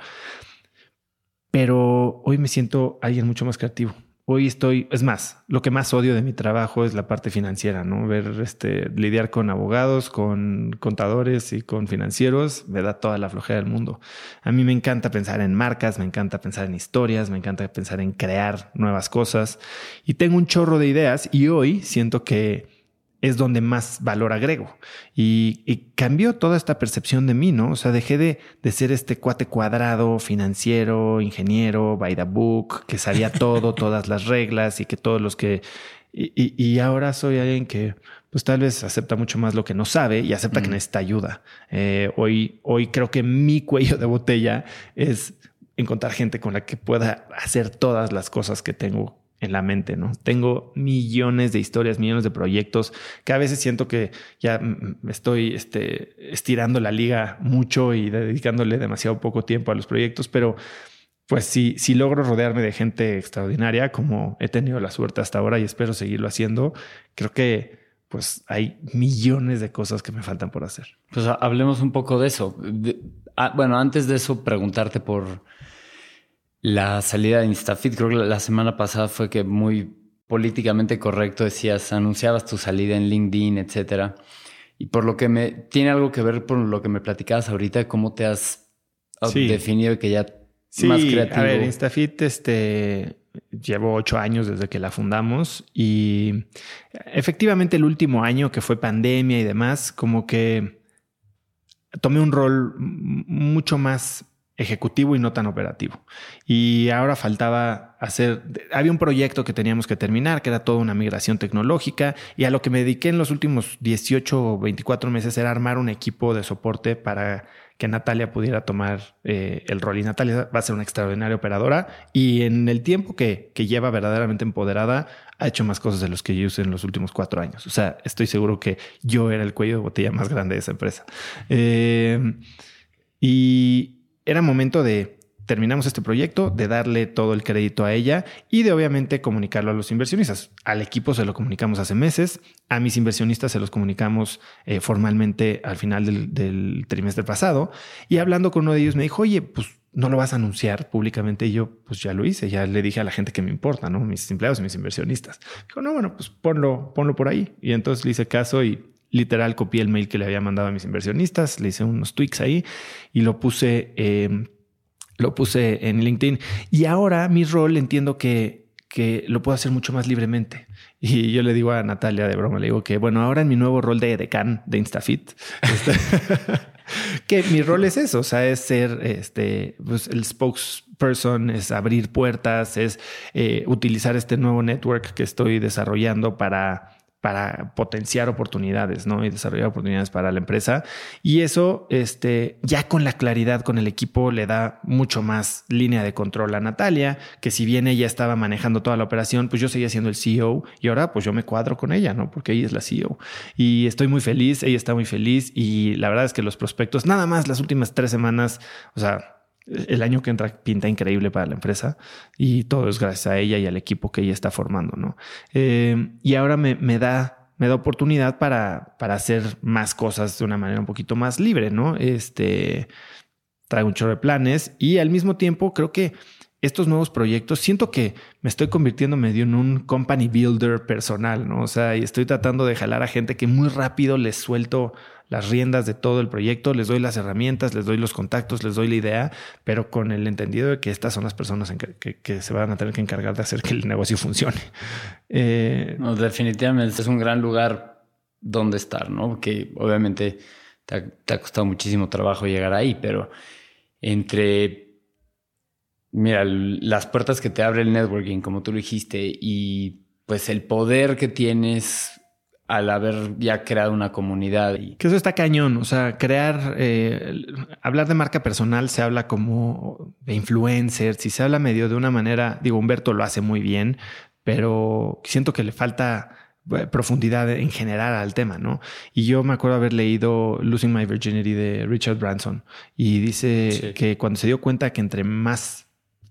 B: Pero hoy me siento alguien mucho más creativo. Hoy estoy, es más, lo que más odio de mi trabajo es la parte financiera, ¿no? Ver, este, lidiar con abogados, con contadores y con financieros, me da toda la flojera del mundo. A mí me encanta pensar en marcas, me encanta pensar en historias, me encanta pensar en crear nuevas cosas y tengo un chorro de ideas y hoy siento que es donde más valor agrego. Y, cambió toda esta percepción de mí, ¿no? O sea, dejé de, de, ser este cuate cuadrado, financiero, ingeniero, by the book, que sabía todo, todas las reglas y que todos los que... Y, y, ahora soy alguien que pues tal vez acepta mucho más lo que no sabe y acepta que necesita ayuda. Eh, hoy, hoy creo que mi cuello de botella es encontrar gente con la que pueda hacer todas las cosas que tengo en la mente, ¿no? Tengo millones de historias, millones de proyectos, que a veces siento que ya estoy este, estirando la liga mucho y dedicándole demasiado poco tiempo a los proyectos, pero pues si, si logro rodearme de gente extraordinaria, como he tenido la suerte hasta ahora y espero seguirlo haciendo, creo que pues hay millones de cosas que me faltan por hacer.
A: Pues hablemos un poco de eso. Ah, bueno, antes de eso, preguntarte por la salida de Instafit. Creo que la semana pasada fue que muy políticamente correcto decías, anunciabas tu salida en LinkedIn, etcétera. Y por lo que me tiene algo que ver con lo que me platicabas ahorita, cómo te has definido que ya más creativo.
B: A ver, Instafit, este, llevo ocho años desde que la fundamos y efectivamente el último año que fue pandemia y demás, como que tomé un rol mucho más ejecutivo y no tan operativo. Y ahora faltaba hacer, había un proyecto que teníamos que terminar, que era toda una migración tecnológica, y a lo que me dediqué en los últimos 18 o 24 meses era armar un equipo de soporte para que Natalia pudiera tomar eh, el rol. Y Natalia va a ser una extraordinaria operadora y en el tiempo que, que, lleva verdaderamente empoderada, ha hecho más cosas de los que yo hice en los últimos cuatro años. O sea, estoy seguro que yo era el cuello de botella más grande de esa empresa. Eh, y era momento de terminamos este proyecto, de darle todo el crédito a ella y de obviamente comunicarlo a los inversionistas. Al equipo se lo comunicamos hace meses, a mis inversionistas se los comunicamos eh, formalmente al final del, trimestre pasado y hablando con uno de ellos me dijo, oye, pues no lo vas a anunciar públicamente y yo pues ya lo hice, ya le dije a la gente que me importa, ¿no? Mis empleados y mis inversionistas. Dijo, no, bueno, pues ponlo, ponlo por ahí. Y entonces le hice caso y literal copié el mail que le había mandado a mis inversionistas, le hice unos tweaks ahí y lo puse... Eh, lo puse en LinkedIn. Y ahora mi rol entiendo que, que lo puedo hacer mucho más libremente. Y yo le digo a Natalia de broma, le digo que, bueno, ahora en mi nuevo rol de decán de Instafit, este, que mi rol es eso, o sea, es ser este, pues, el spokesperson, es abrir puertas, es eh, utilizar este nuevo network que estoy desarrollando para para potenciar oportunidades, ¿no? Y desarrollar oportunidades para la empresa. Y eso, este, ya con la claridad con el equipo le da mucho más línea de control a Natalia, que si bien ella estaba manejando toda la operación, pues yo seguía siendo el CEO y ahora pues yo me cuadro con ella, ¿no? Porque ella es la CEO. Y estoy muy feliz, ella está muy feliz y la verdad es que los prospectos, nada más las últimas tres semanas, o sea, el año que entra pinta increíble para la empresa y todo es gracias a ella y al equipo que ella está formando, ¿no? Eh, y ahora me, da, me da oportunidad para, para hacer más cosas de una manera un poquito más libre, ¿no? Este, traigo un chorro de planes y al mismo tiempo creo que estos nuevos proyectos, siento que me estoy convirtiendo medio en un company builder personal, ¿no? O sea, y estoy tratando de jalar a gente que muy rápido les suelto las riendas de todo el proyecto, les doy las herramientas, les doy los contactos, les doy la idea, pero con el entendido de que estas son las personas que, se van a tener que encargar de hacer que el negocio funcione.
A: Eh, no, definitivamente es un gran lugar donde estar, ¿no? Que obviamente te ha, te ha costado muchísimo trabajo llegar ahí, pero entre, mira, las puertas que te abre el networking, como tú lo dijiste, y pues el poder que tienes al haber ya creado una comunidad.
B: Que eso está cañón, o sea, crear, eh, hablar de marca personal se habla como de influencer, si se habla medio de una manera, digo, Humberto lo hace muy bien, pero siento que le falta eh, profundidad en general al tema, ¿no? Y yo me acuerdo haber leído Losing My Virginity de Richard Branson y dice que cuando se dio cuenta que entre más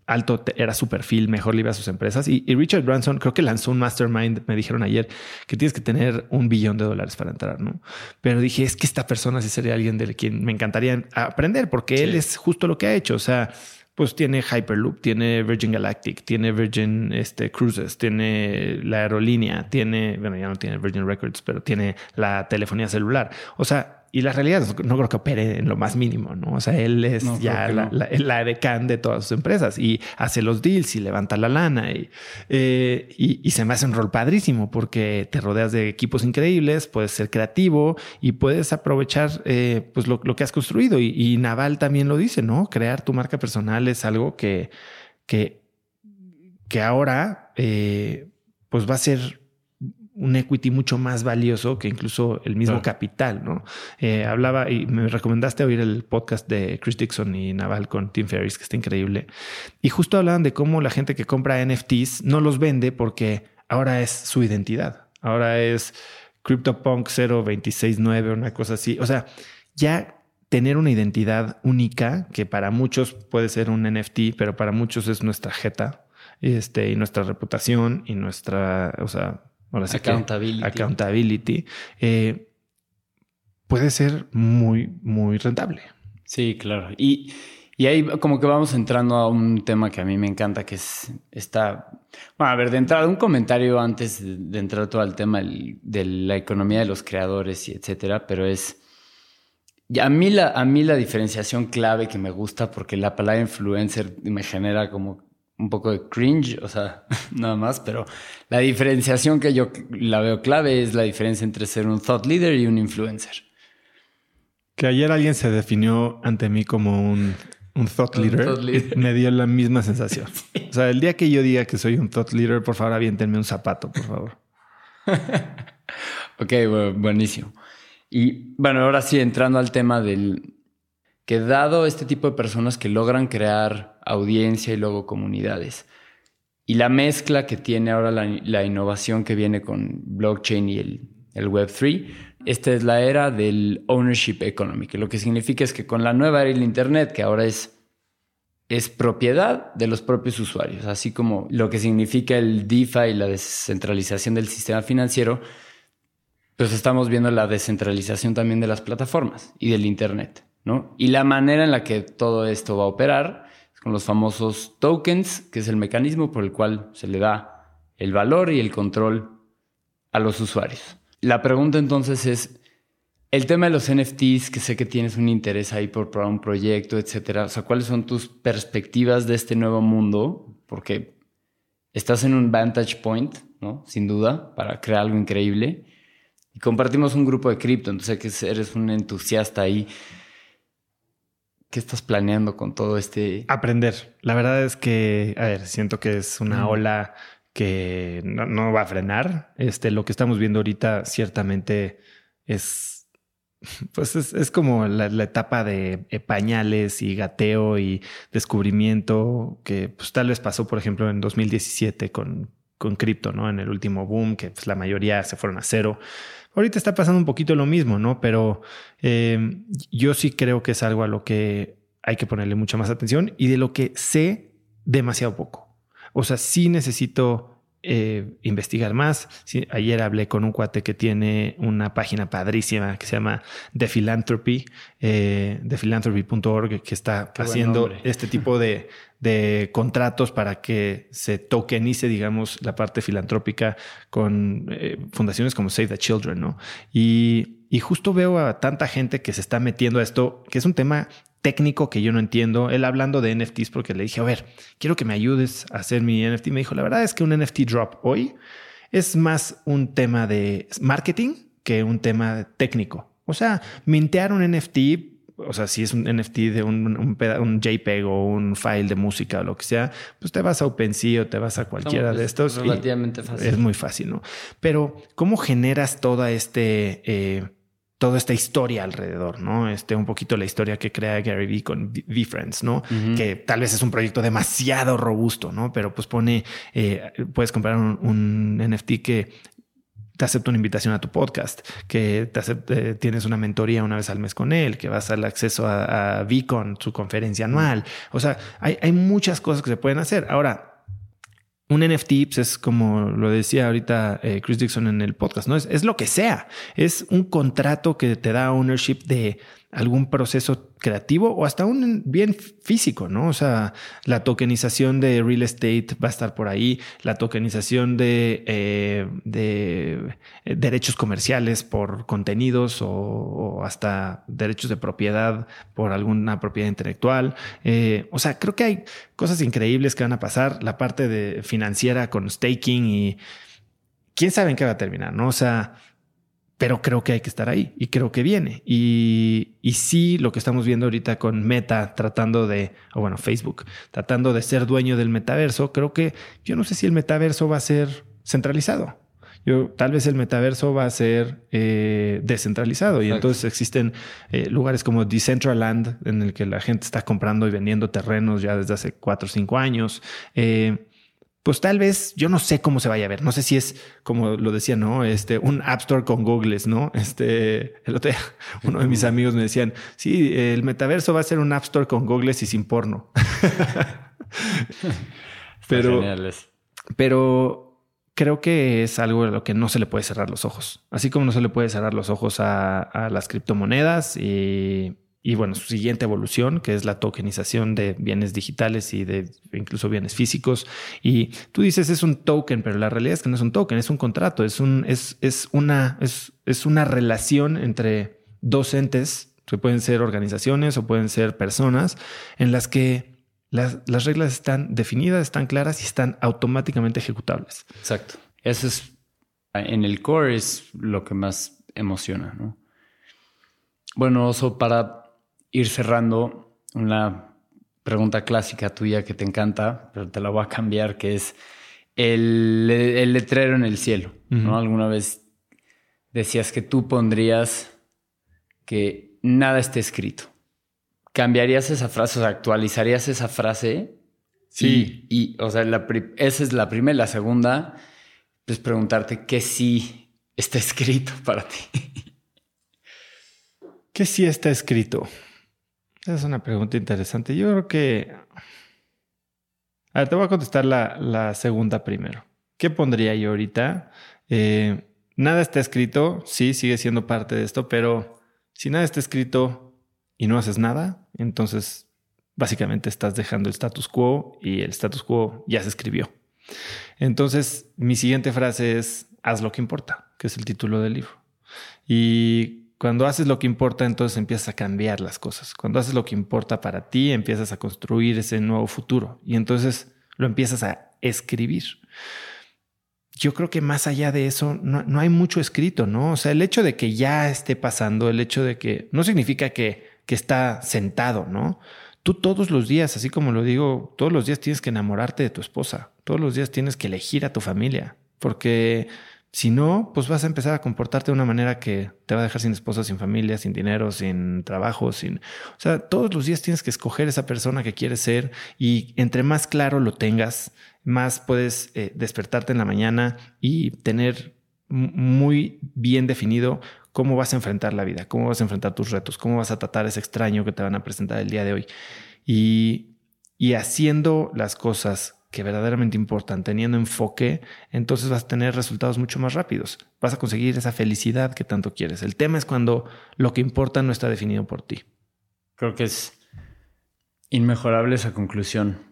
B: alto era su perfil, mejor le iba a sus empresas. Y, Richard Branson creo que lanzó un mastermind, me dijeron ayer, que tienes que tener un billón de dólares para entrar, ¿no? Pero dije, es que esta persona sí sería alguien de quien me encantaría aprender, porque él es justo lo que ha hecho. O sea, pues tiene Hyperloop, tiene Virgin Galactic, tiene Virgin este, Cruises, tiene la aerolínea, tiene, bueno, ya no tiene Virgin Records, pero tiene la telefonía celular. O sea, y la realidad no creo que opere en lo más mínimo, ¿no? O sea, él es ya la, la, decán de todas sus empresas y hace los deals y levanta la lana y, eh, y, se me hace un rol padrísimo porque te rodeas de equipos increíbles, puedes ser creativo y puedes aprovechar eh, pues lo, que has construido. Y, Naval también lo dice, ¿no? Crear tu marca personal es algo que, que, que ahora eh, pues va a ser un equity mucho más valioso que incluso el mismo capital, ¿no? Eh, hablaba y me recomendaste oír el podcast de Chris Dixon y Naval con Tim Ferriss, que está increíble. Y justo hablaban de cómo la gente que compra NFTs no los vende porque ahora es su identidad. Ahora es CryptoPunk 0269, una cosa así. O sea, ya tener una identidad única, que para muchos puede ser un NFT, pero para muchos es nuestra jeta, este, y nuestra reputación y nuestra, o sea,
A: accountability.
B: accountability eh, puede ser muy, muy rentable.
A: Sí, claro. Y, y, ahí como que vamos entrando a un tema que a mí me encanta, que es esta... Bueno, a ver, de entrada, un comentario antes de, entrar todo al tema de la economía de los creadores y etcétera, pero es... a mí, la, a mí la diferenciación clave que me gusta, porque la palabra influencer me genera como un poco de cringe, o sea, nada más, pero la diferenciación que yo la veo clave es la diferencia entre ser un thought leader y un influencer.
B: Que ayer alguien se definió ante mí como un, thought, leader, me dio la misma sensación. O sea, el día que yo diga que soy un thought leader, por favor, aviéntenme un zapato, por favor.
A: ok, buenísimo. Y bueno, ahora sí, entrando al tema del, que dado este tipo de personas que logran crear audiencia y luego comunidades, y la mezcla que tiene ahora la, innovación que viene con blockchain y el, el Web3, esta es la era del ownership economy, lo que significa es que con la nueva era del Internet, que ahora es, es propiedad de los propios usuarios, así como lo que significa el DeFi y la descentralización del sistema financiero, pues estamos viendo la descentralización también de las plataformas y del Internet. Y la manera en la que todo esto va a operar es con los famosos tokens, que es el mecanismo por el cual se le da el valor y el control a los usuarios. La pregunta entonces es, el tema de los NFTs, que sé que tienes un interés ahí por probar un proyecto, etcétera, o sea, ¿cuáles son tus perspectivas de este nuevo mundo? Porque estás en un vantage point, ¿no? Sin duda, para crear algo increíble. Y compartimos un grupo de cripto, entonces que eres un entusiasta ahí. ¿Qué estás planeando con todo este?
B: Aprender. La verdad es que, a ver, siento que es una ola que no, va a frenar. Este, lo que estamos viendo ahorita ciertamente es, pues es, como la, etapa de pañales y gateo y descubrimiento que pues tal vez pasó, por ejemplo, en 2017 con, con cripto, ¿no? En el último boom, que pues la mayoría se fueron a cero. Ahorita está pasando un poquito lo mismo, ¿no? Pero eh, yo sí creo que es algo a lo que hay que ponerle mucha más atención y de lo que sé demasiado poco. O sea, sí necesito eh, investigar más. ayer hablé con un cuate que tiene una página padrísima que se llama The Philanthropy, eh, thephilanthropy.org, que está haciendo este tipo de, de, contratos para que se tokenice, digamos, la parte filantrópica con eh, fundaciones como Save the Children, ¿no? Y, y justo veo a tanta gente que se está metiendo a esto, que es un tema técnico que yo no entiendo. Él hablando de NFTs porque le dije, a ver, quiero que me ayudes a hacer mi NFT. Me dijo, la verdad es que un NFT drop hoy es más un tema de marketing que un tema técnico. O sea, mintear un NFT, o sea, si es un NFT de un, un, JPEG o un file de música o lo que sea, pues te vas a OpenSea o te vas a cualquiera de estos.
A: Relativamente fácil.
B: Es muy fácil, ¿no? Pero, ¿cómo generas toda este... Eh, toda esta historia alrededor, ¿no? Este, un poquito la historia que crea Gary Vee con VFriends, ¿no? Que tal vez es un proyecto demasiado robusto, ¿no? Pero pues pone, eh, puedes comprar un, NFT que te acepta una invitación a tu podcast, que te eh, tienes una mentoría una vez al mes con él, que vas al acceso a, a VCon, su conferencia anual. O sea, hay, hay muchas cosas que se pueden hacer. Ahora, un NFT pues, es como lo decía ahorita eh, Chris Dixon en el podcast, ¿no? Es, es, lo que sea. Es un contrato que te da ownership de algún proceso creativo o hasta un bien físico, ¿no? O sea, la tokenización de real estate va a estar por ahí, la tokenización de, eh, de eh, derechos comerciales por contenidos o, hasta derechos de propiedad por alguna propiedad intelectual. Eh, o sea, creo que hay cosas increíbles que van a pasar, la parte de financiera con staking y quién sabe en qué va a terminar, ¿no? O sea, pero creo que hay que estar ahí y creo que viene. Y, y sí, lo que estamos viendo ahorita con Meta tratando de, o bueno, Facebook, tratando de ser dueño del metaverso, creo que yo no sé si el metaverso va a ser centralizado. Yo, tal vez el metaverso va a ser eh, descentralizado y entonces existen eh, lugares como Decentraland en el que la gente está comprando y vendiendo terrenos ya desde hace cuatro o cinco años. Eh, pues tal vez yo no sé cómo se vaya a ver. No sé si es como lo decía, no? Este un App Store con Googles, no? Este el otro día, uno de mis amigos me decían, sí, el metaverso va a ser un App Store con Googles y sin porno. pero, pero creo que es algo a lo que no se le puede cerrar los ojos. Así como no se le puede cerrar los ojos a, a las criptomonedas y y bueno, su siguiente evolución, que es la tokenización de bienes digitales y de incluso bienes físicos. Y tú dices es un token, pero la realidad es que no es un token, es un contrato, es, un, es, es, una, es, es una relación entre dos entes, que pueden ser organizaciones o pueden ser personas, en las que las, las reglas están definidas, están claras y están automáticamente ejecutables.
A: Exacto. Eso es, en el core es lo que más emociona, ¿no? Bueno, Oso, para ir cerrando, una pregunta clásica tuya que te encanta, pero te la voy a cambiar, que es el, letrero en el cielo. ¿no? Alguna vez decías que tú pondrías que nada esté escrito. ¿Cambiarías esa frase, o sea, actualizarías esa frase?
B: Sí.
A: Y, o sea, esa es la primera. La segunda, pues preguntarte qué sí está escrito para ti.
B: ¿Qué sí está escrito? Es una pregunta interesante. Yo creo que... A ver, te voy a contestar la, segunda primero. ¿Qué pondría yo ahorita? Eh, nada está escrito, sí, sigue siendo parte de esto, pero si nada está escrito y no haces nada, entonces básicamente estás dejando el status quo y el status quo ya se escribió. Entonces, mi siguiente frase es, haz lo que importa, que es el título del libro. Y cuando haces lo que importa, entonces empiezas a cambiar las cosas. Cuando haces lo que importa para ti, empiezas a construir ese nuevo futuro y entonces lo empiezas a escribir. Yo creo que más allá de eso, no, hay mucho escrito, ¿no? O sea, el hecho de que ya esté pasando, el hecho de que no significa que, que está sentado, ¿no? Tú todos los días, así como lo digo, todos los días tienes que enamorarte de tu esposa, todos los días tienes que elegir a tu familia, porque si no, pues vas a empezar a comportarte de una manera que te va a dejar sin esposa, sin familia, sin dinero, sin trabajo, sin... O sea, todos los días tienes que escoger esa persona que quieres ser y entre más claro lo tengas, más puedes eh, despertarte en la mañana y tener muy bien definido cómo vas a enfrentar la vida, cómo vas a enfrentar tus retos, cómo vas a tratar ese extraño que te van a presentar el día de hoy. Y, y haciendo las cosas que verdaderamente importan, teniendo enfoque, entonces vas a tener resultados mucho más rápidos. Vas a conseguir esa felicidad que tanto quieres. El tema es cuando lo que importa no está definido por ti.
A: Creo que es inmejorable esa conclusión.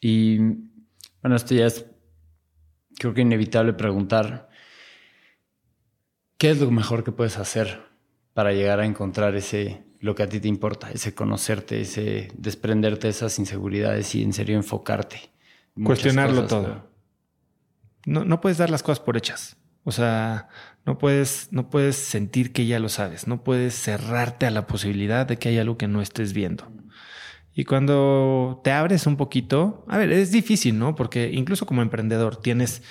A: Y bueno, esto ya es, creo que inevitable preguntar, ¿qué es lo mejor que puedes hacer para llegar a encontrar ese, lo que a ti te importa, ese conocerte, ese desprenderte de esas inseguridades y en serio enfocarte?
B: Cuestionarlo todo. No, no puedes dar las cosas por hechas. O sea, no puedes, no puedes sentir que ya lo sabes. No puedes cerrarte a la posibilidad de que hay algo que no estés viendo. Y cuando te abres un poquito, a ver, es difícil, ¿no? Porque incluso como emprendedor tienes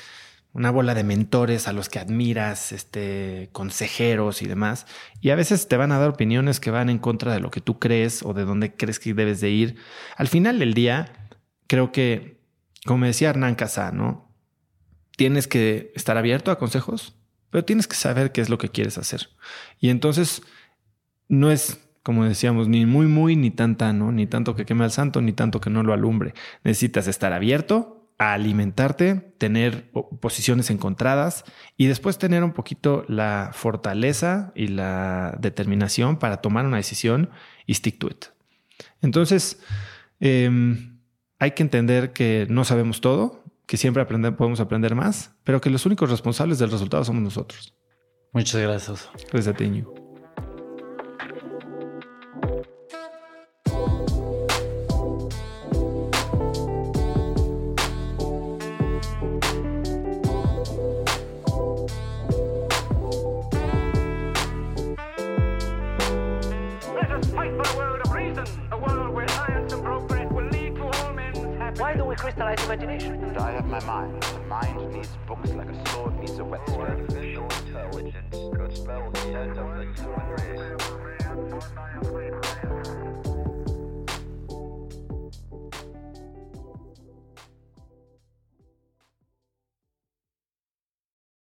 B: una bola de mentores a los que admiras, este, consejeros y demás, y a veces te van a dar opiniones que van en contra de lo que tú crees o de dónde crees que debes de ir. Al final del día, creo que como decía Hernán Casá, ¿no? Tienes que estar abierto a consejos, pero tienes que saber qué es lo que quieres hacer. Y entonces no es, como decíamos, ni muy, muy, ni tan, ¿no? Ni tanto que queme al santo, ni tanto que no lo alumbre. Necesitas estar abierto a alimentarte, tener posiciones encontradas y después tener un poquito la fortaleza y la determinación para tomar una decisión y stick to it. Entonces, eh, hay que entender que no sabemos todo, que siempre aprender, podemos aprender más, pero que los únicos responsables del resultado somos nosotros.
A: Muchas gracias.
B: Gracias a ti,